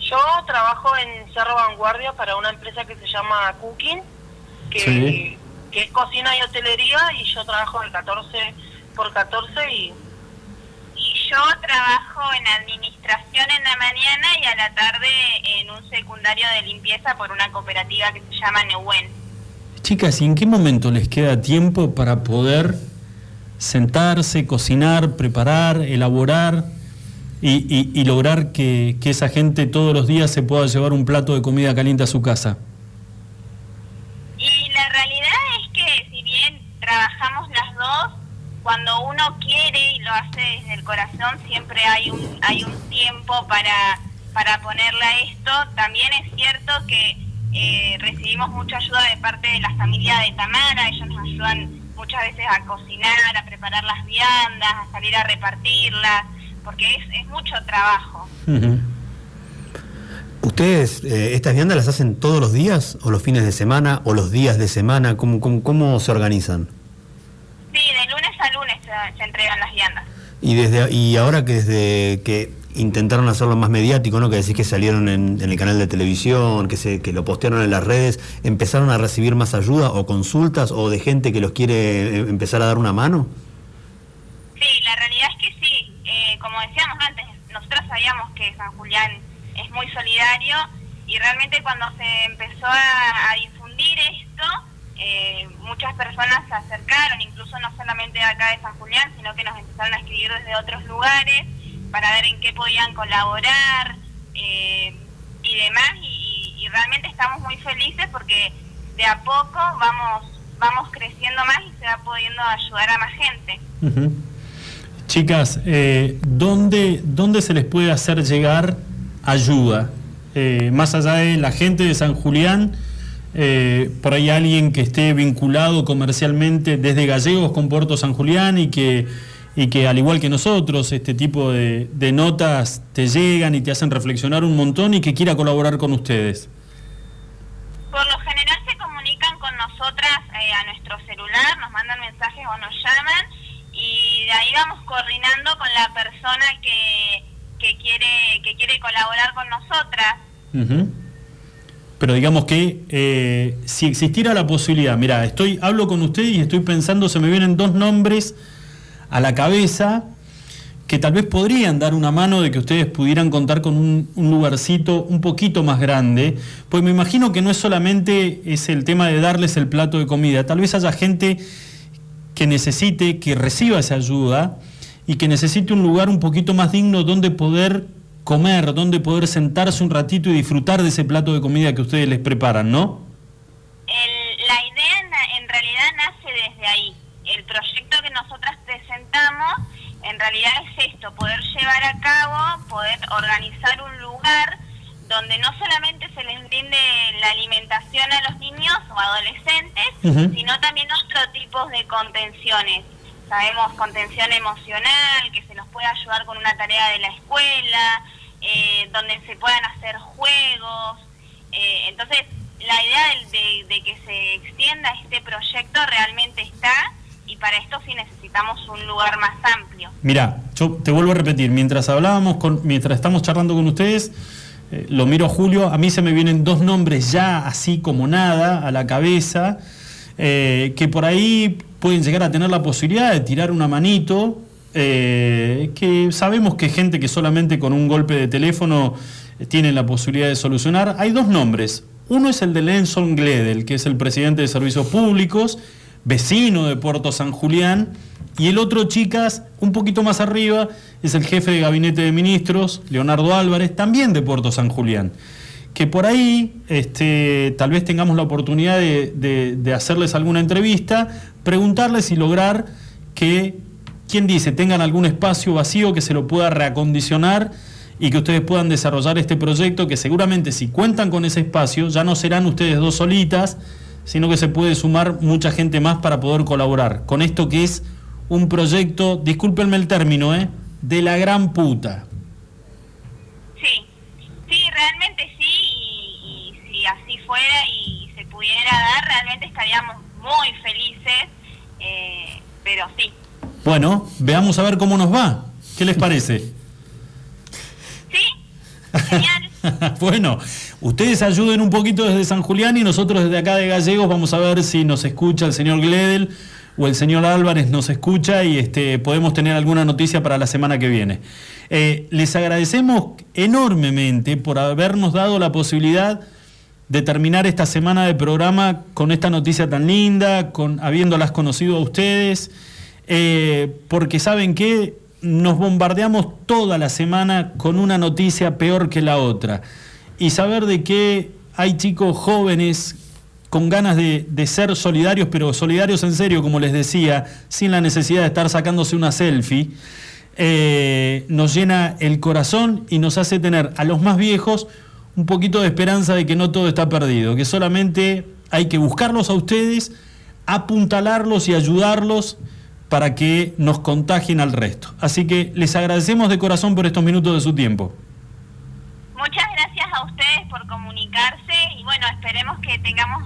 S8: Yo trabajo en Cerro Vanguardia para una empresa que se llama Cooking, que,
S2: Sí.
S8: Que es cocina y hotelería, y yo trabajo de 14 por 14 y
S7: Y yo trabajo en administración en la mañana y a la tarde en un secundario de limpieza por una cooperativa que se llama Neuwen.
S2: Chicas, ¿y en qué momento les queda tiempo para poder sentarse, cocinar, preparar, elaborar y, y- y lograr que, que esa gente todos los días se pueda llevar un plato de comida caliente a su casa?
S7: Y la realidad es que si bien trabajamos las dos, cuando uno quiere y lo hace desde el corazón, siempre hay un, hay un tiempo para, para ponerle a esto. También es cierto que eh, recibimos mucha ayuda de parte de la familia de Tamara, ellos nos ayudan muchas veces a cocinar, a preparar las viandas, a salir a repartirlas, porque es, mucho trabajo.
S1: ¿Ustedes eh, estas viandas las hacen todos los días o los fines de semana o los días de semana? ¿Cómo, cómo, cómo se organizan?
S7: Se, entregan las viandas.
S1: Y desde y ahora que desde que intentaron hacerlo más mediático, ¿no? Que decís que salieron en, en el canal de televisión, que se que lo postearon en las redes, empezaron a recibir más ayuda o consultas o de gente que los quiere eh, empezar a dar una mano.
S7: Sí, la realidad es que sí. Eh, como decíamos antes, nosotros sabíamos que San Julián es muy solidario y realmente cuando se empezó a, a difundir esto, eh, muchas personas se acercaron, incluso no solamente acá de San Julián, sino que nos empezaron a escribir desde otros lugares para ver en qué podían colaborar eh, y demás. Y, realmente estamos muy felices porque de a poco vamos vamos creciendo más y se va pudiendo ayudar a más gente.
S2: Chicas, eh, ¿dónde, ¿dónde se les puede hacer llegar ayuda? Eh, más allá de la gente de San Julián, eh, por ahí alguien que esté vinculado comercialmente desde Gallegos con Puerto San Julián y que, y que al igual que nosotros, este tipo de, de notas te llegan y te hacen reflexionar un montón y que quiera colaborar con ustedes.
S7: Por lo general se comunican con nosotras eh, a nuestro celular, nos mandan mensajes o nos llaman y de ahí vamos coordinando con la persona que, que quiere que quiere colaborar con nosotras.
S2: Pero digamos que eh, si existiera la posibilidad, mira, estoy, hablo con usted y estoy pensando, se me vienen dos nombres a la cabeza que tal vez podrían dar una mano de que ustedes pudieran contar con un, un lugarcito un poquito más grande, pues me imagino que no es solamente es el tema de darles el plato de comida, tal vez haya gente que necesite, que reciba esa ayuda y que necesite un lugar un poquito más digno donde poder comer, donde poder sentarse un ratito y disfrutar de ese plato de comida que ustedes les preparan, ¿no?
S7: El- la idea en realidad nace desde ahí. El proyecto que nosotras presentamos en realidad es esto, poder llevar a cabo, poder organizar un lugar donde no solamente se les brinde la alimentación a los niños o adolescentes, sino también otro tipo de contenciones. Sabemos contención emocional, que se los puede ayudar con una tarea de la escuela, eh, donde se puedan hacer juegos. Eh, entonces, la idea de, que se extienda este proyecto realmente está y para esto sí necesitamos un lugar más amplio.
S2: Mira, yo te vuelvo a repetir, mientras hablábamos, con, mientras estamos charlando con ustedes, eh, lo miro Julio, a mí se me vienen dos nombres ya así como nada a la cabeza, que por ahí pueden llegar a tener la posibilidad de tirar una manito, eh, que sabemos que gente que solamente con un golpe de teléfono eh, tiene la posibilidad de solucionar. Hay dos nombres. Uno es el de Lenson Gledel, que es el presidente de Servicios Públicos, vecino de Puerto San Julián, y el otro, chicas, un poquito más arriba, es el jefe de gabinete de ministros, Leonardo Álvarez, también de Puerto San Julián. Que por ahí este, tal vez tengamos la oportunidad de, de- hacerles alguna entrevista, preguntarles y lograr que, ¿quién dice?, tengan algún espacio vacío que se lo pueda reacondicionar y que ustedes puedan desarrollar este proyecto, que seguramente si cuentan con ese espacio, ya no serán ustedes dos solitas, sino que se puede sumar mucha gente más para poder colaborar con esto que es un proyecto, discúlpenme el término, ¿eh? de la gran puta.
S7: Sí, sí, realmente sí, y, y si así fuera y se pudiera dar, realmente estaríamos muy felices, eh, pero sí.
S2: Bueno, veamos a ver cómo nos va. ¿Qué les parece? bueno, ustedes ayuden un poquito desde San Julián y nosotros desde acá de Gallegos vamos a ver si nos escucha el señor Gledel o el señor Álvarez nos escucha y este, podemos tener alguna noticia para la semana que viene. Eh, les agradecemos enormemente por habernos dado la posibilidad de terminar esta semana de programa con esta noticia tan linda, con habiéndolas conocido a ustedes, eh, porque saben que nos bombardeamos toda la semana con una noticia peor que la otra. Y saber de que hay chicos jóvenes con ganas de, ser solidarios, pero solidarios en serio, como les decía, sin la necesidad de estar sacándose una selfie, eh, nos llena el corazón y nos hace tener a los más viejos un poquito de esperanza de que no todo está perdido, que solamente hay que buscarlos a ustedes, apuntalarlos y ayudarlos para que nos contagien al resto. Así que les agradecemos de corazón por estos minutos de su tiempo.
S7: Muchas gracias a ustedes por comunicarse y bueno, esperemos que tengamos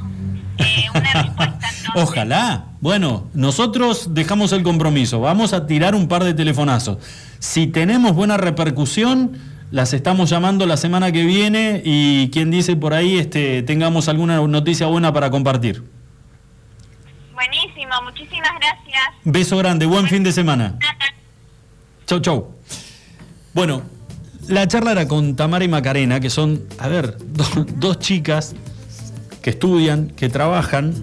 S7: eh, una respuesta.
S2: Ojalá. Bueno, nosotros dejamos el compromiso. Vamos a tirar un par de telefonazos. Si tenemos buena repercusión, las estamos llamando la semana que viene y quien dice por ahí este, tengamos alguna noticia buena para compartir.
S7: Buenísimo, muchísimas gracias.
S2: Beso grande, buen fin de semana. Chau, chau. Bueno, la charla era con Tamara y Macarena, que son, a ver, do- dos chicas que estudian, que trabajan.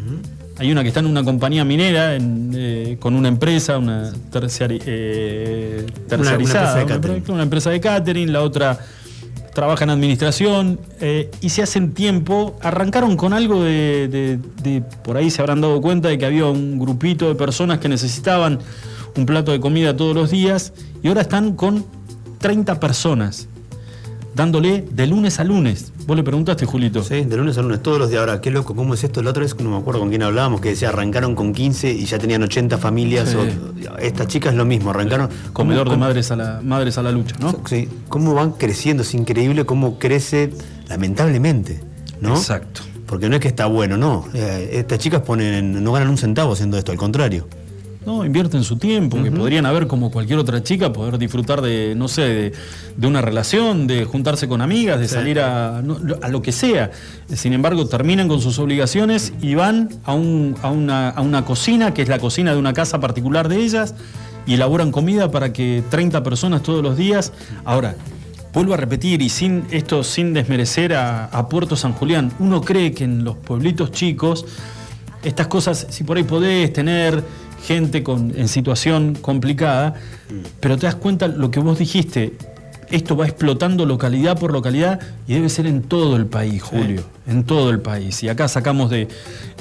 S2: Hay una que está en una compañía minera, en, eh, con una empresa, una terciari- eh, terciarizada,
S1: empresa de
S2: una empresa- una empresa de catering, la otra trabaja en administración eh, y se hacen tiempo, arrancaron con algo de, de- de- por ahí se habrán dado cuenta de que había un grupito de personas que necesitaban un plato de comida todos los días y ahora están con 30 personas dándole de lunes a lunes. Vos le preguntaste, Julito.
S1: Sí, de lunes a lunes, todos los días. Ahora, qué loco, ¿cómo es esto? La otra vez no me acuerdo con quién hablábamos, que decía arrancaron con 15 y ya tenían 80 familias.
S2: Sí.
S1: o- estas chicas lo mismo, arrancaron.
S2: Comedor
S1: ¿Cómo-
S2: de madres a la, madres a la lucha, ¿no?
S1: Sí, cómo van creciendo, es increíble cómo crece lamentablemente, ¿no?
S2: Exacto.
S1: Porque no es que está bueno, no. Eh, estas chicas ponen, no ganan un centavo haciendo esto, al contrario.
S2: No, invierten su tiempo, que podrían haber como cualquier otra chica, poder disfrutar de, no sé, de, de una relación, de juntarse con amigas, de
S1: Sí.
S2: salir a, no, a lo que sea. Sin embargo, terminan con sus obligaciones y van a, un- a una, a una cocina, que es la cocina de una casa particular de ellas, y elaboran comida para que 30 personas todos los días. Ahora, vuelvo a repetir, y sin esto sin desmerecer a, a Puerto San Julián, uno cree que en los pueblitos chicos estas cosas, si por ahí podés tener gente con, en situación complicada, pero te das cuenta lo que vos dijiste, esto va explotando localidad por localidad y debe ser en todo el país, Julio, en todo el país. Y acá sacamos de,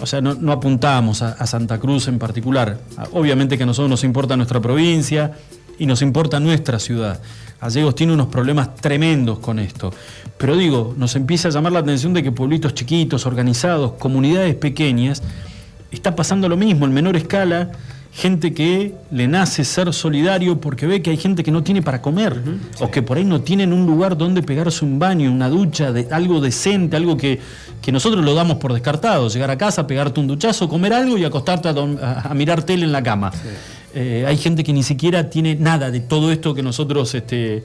S2: o sea, no, no apuntamos a, a Santa Cruz en particular. A- Obviamente que a nosotros nos importa nuestra provincia y nos importa nuestra ciudad. Gallegos tiene unos problemas tremendos con esto. Pero digo, nos empieza a llamar la atención de que pueblitos chiquitos, organizados, comunidades pequeñas, está pasando lo mismo, en menor escala, gente que le nace ser solidario porque ve que hay gente que no tiene para comer, o que por ahí no tienen un lugar donde pegarse un baño, una ducha, de, algo decente, algo que, que nosotros lo damos por descartado, llegar a casa, pegarte un duchazo, comer algo y acostarte a, a- a mirar tele en la cama. Eh, hay gente que ni siquiera tiene nada de todo esto que nosotros este,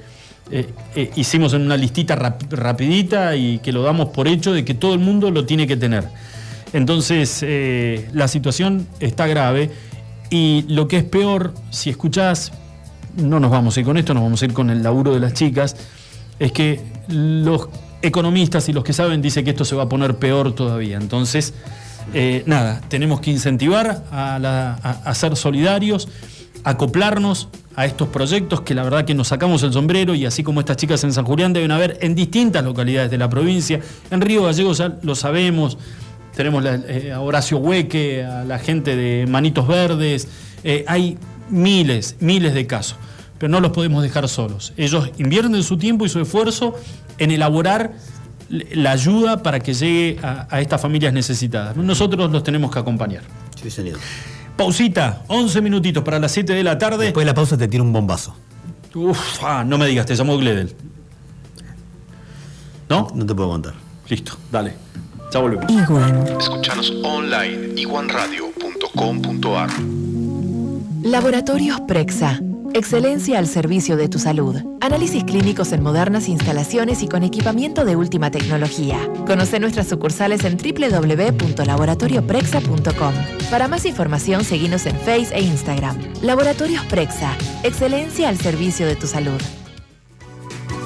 S2: eh, eh, hicimos en una listita rap- rapidita y que lo damos por hecho de que todo el mundo lo tiene que tener. Entonces, la situación está grave y lo que es peor, si escuchás, no nos vamos a ir con esto, nos vamos a ir con el laburo de las chicas, es que los economistas y los que saben dicen que esto se va a poner peor todavía. Entonces, eh, nada, tenemos que incentivar a, la- a- a ser solidarios, acoplarnos a estos proyectos que la verdad que nos sacamos el sombrero y así como estas chicas en San Julián deben haber en distintas localidades de la provincia. En Río Gallegos ya lo sabemos, tenemos la- eh, a Horacio Hueque, a la gente de Manitos Verdes, eh, hay miles, miles de casos, pero no los podemos dejar solos. Ellos invierten su tiempo y su esfuerzo en elaborar la ayuda para que llegue a, a estas familias necesitadas. Nosotros los tenemos que acompañar.
S1: Sí, señor.
S2: Pausita, 11 minutitos para las 7 de la tarde.
S1: Después de la pausa te tiro un bombazo.
S2: Uf, ah, no me digas, te llamó Gledel. ¿No?
S1: No te puedo contar.
S2: Listo, dale. Ya volvemos.
S9: Iguan.
S10: Escuchanos online iguanradio.com.ar
S11: Laboratorios Prexa. Excelencia al servicio de tu salud. Análisis clínicos en modernas instalaciones y con equipamiento de última tecnología. Conoce nuestras sucursales en www.laboratorioprexa.com. Para más información, seguinos en Face e Instagram. Laboratorios Prexa. Excelencia al servicio de tu salud.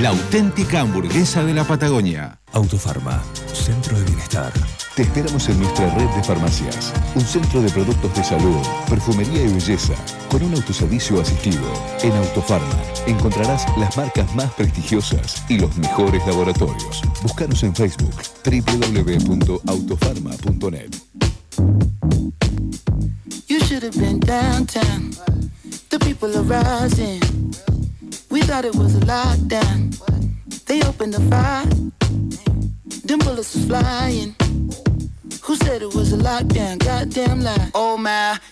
S3: La auténtica hamburguesa de la Patagonia.
S10: Autofarma, Centro de Bienestar. Te esperamos en nuestra red de farmacias. Un centro de productos de salud, perfumería y belleza, con un autoservicio asistido. En Autofarma encontrarás las marcas más prestigiosas y los mejores laboratorios. Búscanos en Facebook www.autofarma.net.
S12: You should have been downtown. The people are rising. Thought it was a lockdown. They opened the fire. Them bullets was flying. Who said it was a lockdown? Goddamn lie. Oh my,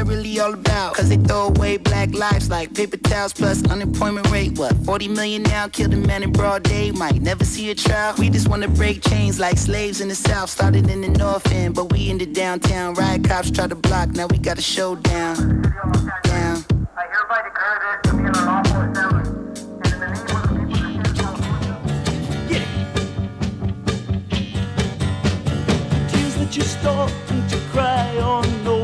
S12: really all about? Cause they throw away black lives like paper towels plus unemployment rate. What, 40 million now? Killed a man in broad day, might never see a trial. We just wanna break chains like slaves in the south. Started in the north end, but we in the downtown. Riot cops try to block, now we got a showdown. Down.
S4: tears that you start to cry are no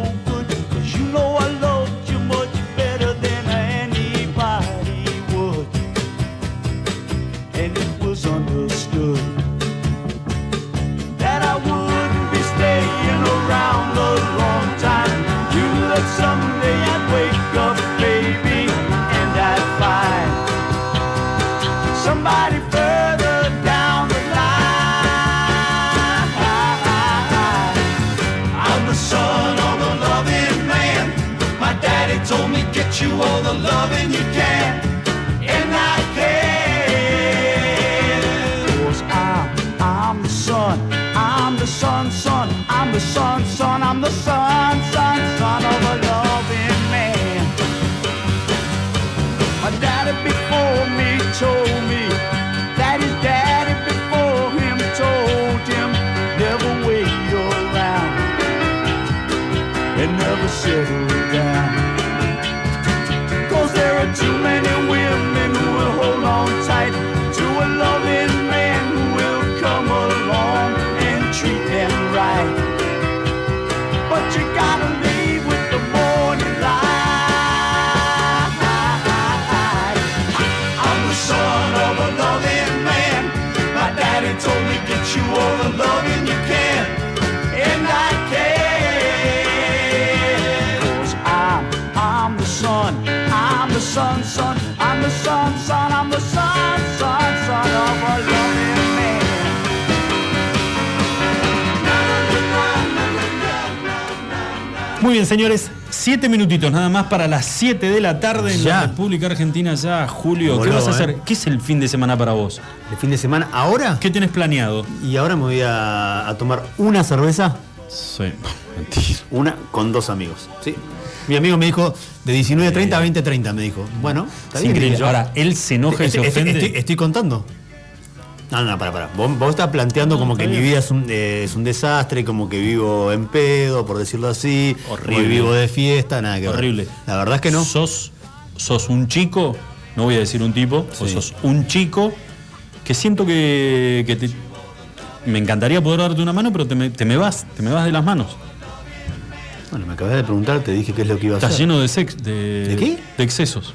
S4: loving you can, and I can. Cause I'm, I'm the son, I'm the son, son, I'm the son, son, I'm the son, son, son of a
S2: Muy bien, señores. Siete minutitos nada más para las 7 de la tarde en
S1: Ya.
S2: la República Argentina. Ya, Julio, ¿qué vas a hacer?
S1: ¿eh?
S2: ¿Qué es el fin de semana para vos?
S1: ¿El fin de semana ahora?
S2: ¿Qué tienes planeado?
S1: Y ahora me voy a, a tomar una cerveza.
S2: Sí,
S1: Una con dos amigos. Sí. Mi amigo me dijo de 19.30 a 20.30, me dijo. Bueno, está
S2: Es
S1: bien.
S2: Ahora, él se enoja y se
S1: Estoy- estoy-
S2: ofende.
S1: Estoy, estoy contando. No, no, para, para. Vos, vos estás planteando como que mi vida es un, eh, es un desastre, como que vivo en pedo, por decirlo así.
S2: Horrible.
S1: como vivo de fiesta, nada que ver.
S2: Horrible.
S1: La verdad es que no.
S2: Sos, sos un chico, no voy a decir un tipo, vos sos un chico que siento que, que te- me encantaría poder darte una mano, pero te me, te me vas, te me vas de las manos.
S1: Bueno, Me acabas de preguntar, te dije qué es lo que iba a
S2: Está
S1: hacer.
S2: lleno de sex, de,
S1: ¿De qué?
S2: De excesos.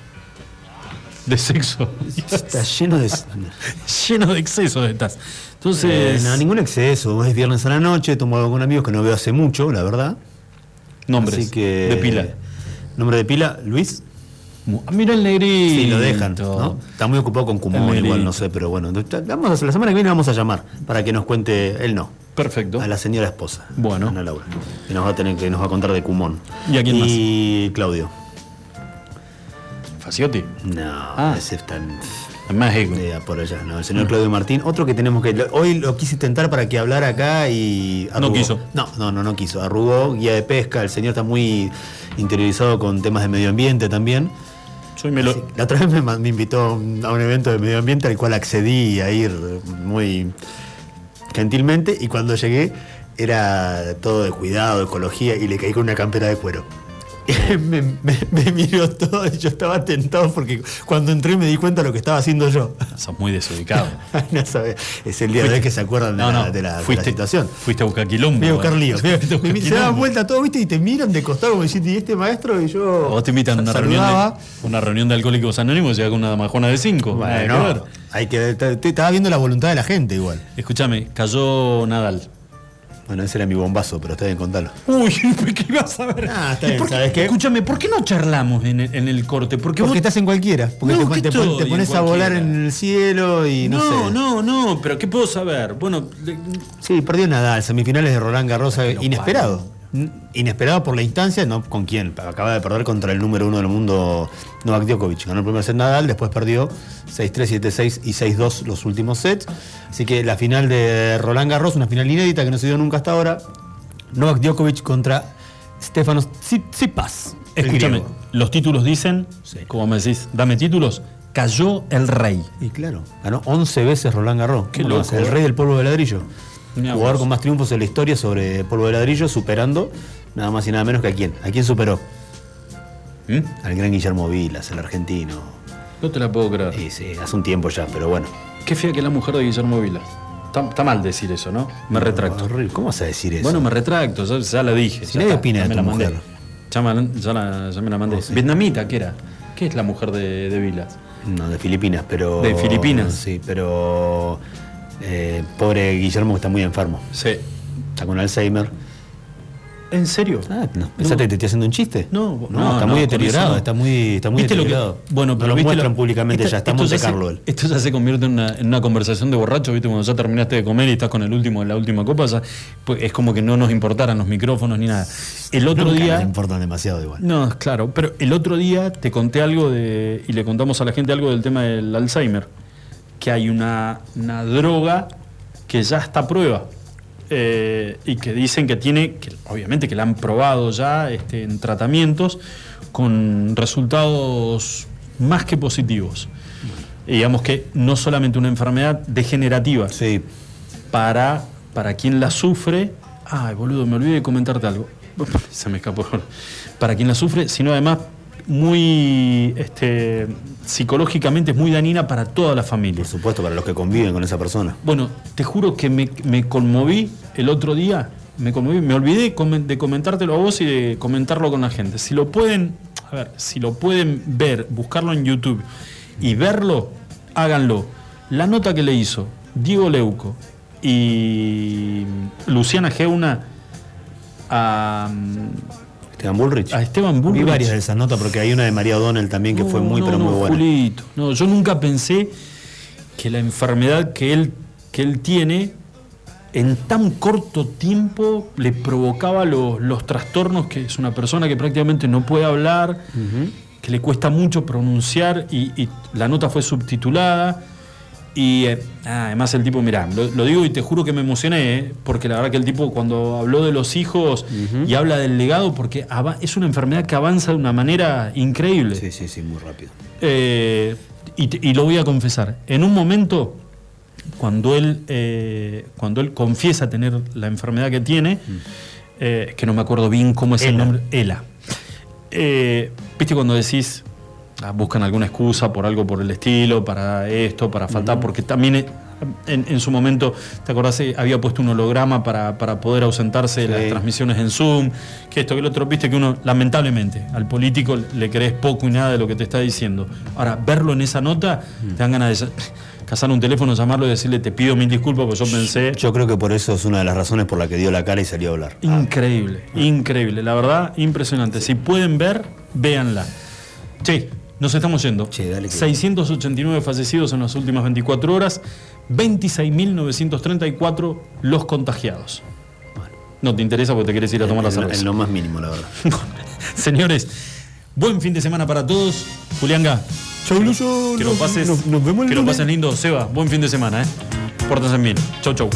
S2: De sexo.
S1: Está lleno de.
S2: lleno de excesos estás. Entonces.
S1: Eh, no, ningún exceso. Es viernes a la noche, tomo algo con amigos que no veo hace mucho, la verdad.
S2: Nombres
S1: Así que,
S2: de pila.
S1: Nombre de pila, Luis.
S2: Ah, Mira el negrito.
S1: Sí, lo dejan. ¿no? Está muy ocupado con Cumón, igual, no sé, pero bueno. Vamos a- la semana que viene vamos a llamar para que nos cuente, él no.
S2: Perfecto.
S1: A la señora esposa.
S2: Bueno.
S1: Ana Laura. Que nos va a tener que nos va a contar de Cumón.
S2: ¿Y a quién más?
S1: Y Claudio.
S2: Faciotti.
S1: No, ese está en.
S2: En México.
S1: Eh, por allá, no. El señor Claudio Martín. Otro que tenemos que. Hoy lo quise intentar para que hablara acá y.
S2: No quiso.
S1: No, no, no, no quiso. Arrugó, guía de pesca. El señor está muy interiorizado con temas de medio ambiente también.
S2: Soy melo-
S1: Así- La otra vez me, me invitó a un evento de medio ambiente al cual accedí a ir muy gentilmente y cuando llegué era todo de cuidado, de ecología y le caí con una campera de cuero. me, me- me miró todo y yo estaba tentado porque cuando entré me di cuenta de lo que estaba haciendo yo.
S2: Sos muy desubicado.
S1: no sabe, es el día de hoy que se acuerdan de, la,
S2: no,
S1: de la- de la
S2: fuiste-
S1: situación.
S2: Fuiste a buscar quilombo.
S1: Voy a buscar lío.
S2: Fuiste a buscar
S1: Me- se dan vuelta todo, ¿viste? Y te miran de costado como diciendo, ¿y este maestro? Y yo.
S2: Vos te invitan a una reunión, de, una reunión de alcohólicos anónimos y con una majona de cinco. Que
S1: Bueno,
S2: ver.
S1: hay que. te- te- Estaba viendo la voluntad de la gente igual.
S2: Escúchame, cayó Nadal.
S1: Bueno, ese era mi bombazo, pero está bien, contalo.
S2: Uy, ¿qué ibas a ver?
S1: Ah, está
S2: ¿Y
S1: bien,
S2: por qué-
S1: ¿sabes qué?
S2: Escúchame, ¿por qué no charlamos en el, en el corte? Porque,
S1: Porque
S2: vos-
S1: estás en cualquiera. Porque
S2: No,
S1: te,
S2: ¿qué
S1: te pon- te
S2: estoy en
S1: pones a volar en el cielo y no,
S2: no,
S1: sé.
S2: no, no, pero ¿qué puedo saber? Bueno, le-
S1: Sí, perdió Nadal, semifinales de Roland Garros, inesperado. N- Inesperado por la instancia, no con quién. Acaba de perder contra el número uno del mundo, Novak Djokovic. Ganó el primer set Nadal, después perdió 6-3, 7-6 y 6-2 los últimos sets. Así que la final de Roland Garros, una final inédita que no se dio nunca hasta ahora. Novak Djokovic contra Stefanos Tsitsipas.
S2: escúchame, los títulos dicen, como me decís, dame títulos, cayó el rey.
S1: Y claro, ganó 11 veces Roland Garros.
S2: Qué
S1: El rey del polvo de ladrillo.
S2: Mirá
S1: Jugador
S2: vos.
S1: con más triunfos en la historia sobre polvo de ladrillo, superando nada más y nada menos que a quién. ¿A quién superó?
S2: ¿Mm?
S1: Al gran Guillermo Vilas, el argentino.
S2: No te la puedo creer.
S1: Sí, sí, hace un tiempo ya, pero bueno.
S2: Qué fea que es la mujer de Guillermo Vilas. Está, mal decir eso, ¿no? Me retracto.
S1: Horrible. ¿Cómo vas a decir eso?
S2: Bueno, me retracto, ya, ya la dije.
S1: Si nadie opina de tu
S2: la
S1: mujer.
S2: Ya, me- ya la- ya me la mandé.
S1: Oh, sí.
S2: Vietnamita, ¿qué era? ¿Qué es la mujer de, de Vilas?
S1: No, de Filipinas, pero.
S2: De Filipinas.
S1: Sí, pero. Eh, pobre Guillermo que está muy enfermo.
S2: Sí.
S1: Está con Alzheimer.
S2: ¿En serio?
S1: Ah, no. ¿Pensaste que te estoy haciendo un chiste?
S2: No,
S1: No,
S2: no,
S1: está muy deteriorado, está muy, está muy
S2: ¿Viste lo que-
S1: deteriorado.
S2: bueno,
S1: no
S2: pero
S1: lo
S2: ¿viste
S1: muestran
S2: lo-
S1: públicamente ya, está Monte
S2: se-
S1: Carlo.
S2: Esto ya se convierte en una, en una conversación de borracho, ¿viste? Cuando ya terminaste de comer y estás con el último, la última copa, ya, pues es como que no nos importaran los micrófonos ni nada. El otro
S1: Nunca
S2: día.
S1: nos importan demasiado igual.
S2: No, claro, pero el otro día te conté algo de. y le contamos a la gente algo del tema del Alzheimer. Que hay una, una droga que ya está a prueba. eh, y que dicen que tiene, que obviamente que la han probado ya este, en tratamientos con resultados más que positivos. Y digamos que no solamente una enfermedad degenerativa.
S1: Sí.
S2: Para, para quien la sufre. Ay, boludo, me olvidé de comentarte algo. Se me escapó. Para quien la sufre, sino además muy este, psicológicamente es muy dañina para toda la familia.
S1: Por supuesto, para los que conviven con esa persona.
S2: Bueno, te juro que me, me conmoví el otro día, me conmoví, me olvidé de comentártelo a vos y de comentarlo con la gente. Si lo pueden, a ver, si lo pueden ver, buscarlo en YouTube y verlo, háganlo. La nota que le hizo Diego Leuco y Luciana Geuna a,
S1: Esteban Bullrich.
S2: a Esteban Bullrich.
S1: Vi varias de esas notas porque hay una de María O'Donnell también que fue muy,
S2: no,
S1: pero
S2: no,
S1: muy buena.
S2: Julito, no, yo nunca pensé que la enfermedad que él, que él tiene en tan corto tiempo le provocaba los, los trastornos que es una persona que prácticamente no puede hablar, que le cuesta mucho pronunciar y, y la nota fue subtitulada. Y eh, ah, además el tipo, mirá, lo, lo digo y te juro que me emocioné, eh, porque la verdad que el tipo cuando habló de los hijos y habla del legado, porque es una enfermedad que avanza de una manera increíble.
S1: Sí, sí, sí, muy rápido.
S2: Eh, y, lo voy a confesar. En un momento, cuando él, cuando él confiesa tener la enfermedad que tiene, eh, que no me acuerdo bien cómo es el nombre, ELA. ¿Viste cuando decís, buscan alguna excusa por algo por el estilo, para esto, para faltar? Porque también, eh, En, en su momento, ¿te acordás? Eh, Había puesto un holograma para, para poder ausentarse de las
S1: Sí.
S2: transmisiones en Zoom, que esto, que el otro, viste que uno, lamentablemente, al político le crees poco y nada de lo que te está diciendo. Ahora, verlo en esa nota,
S1: Mm.
S2: te dan ganas de cazar un teléfono, llamarlo y decirle, te pido mil disculpas, porque yo pensé...
S1: Yo creo que por eso es una de las razones por la que dio la cara y salió a hablar.
S2: Increíble, increíble, la verdad, impresionante. Si pueden ver, véanla. Che, nos estamos yendo. 689 fallecidos en las últimas 24 horas, 26.934 los contagiados. No te interesa porque te quieres ir a tomar la cerveza.
S1: En lo más mínimo, la verdad.
S2: Señores, buen fin de semana para todos. Julianga,
S1: Chau, Lucho.
S2: que lo
S1: Nos-
S2: pases,
S1: nos- nos vemos el
S2: que lo pases lindo. Seba, buen fin de semana, ¿eh? Pórtense bien. Chau, chau.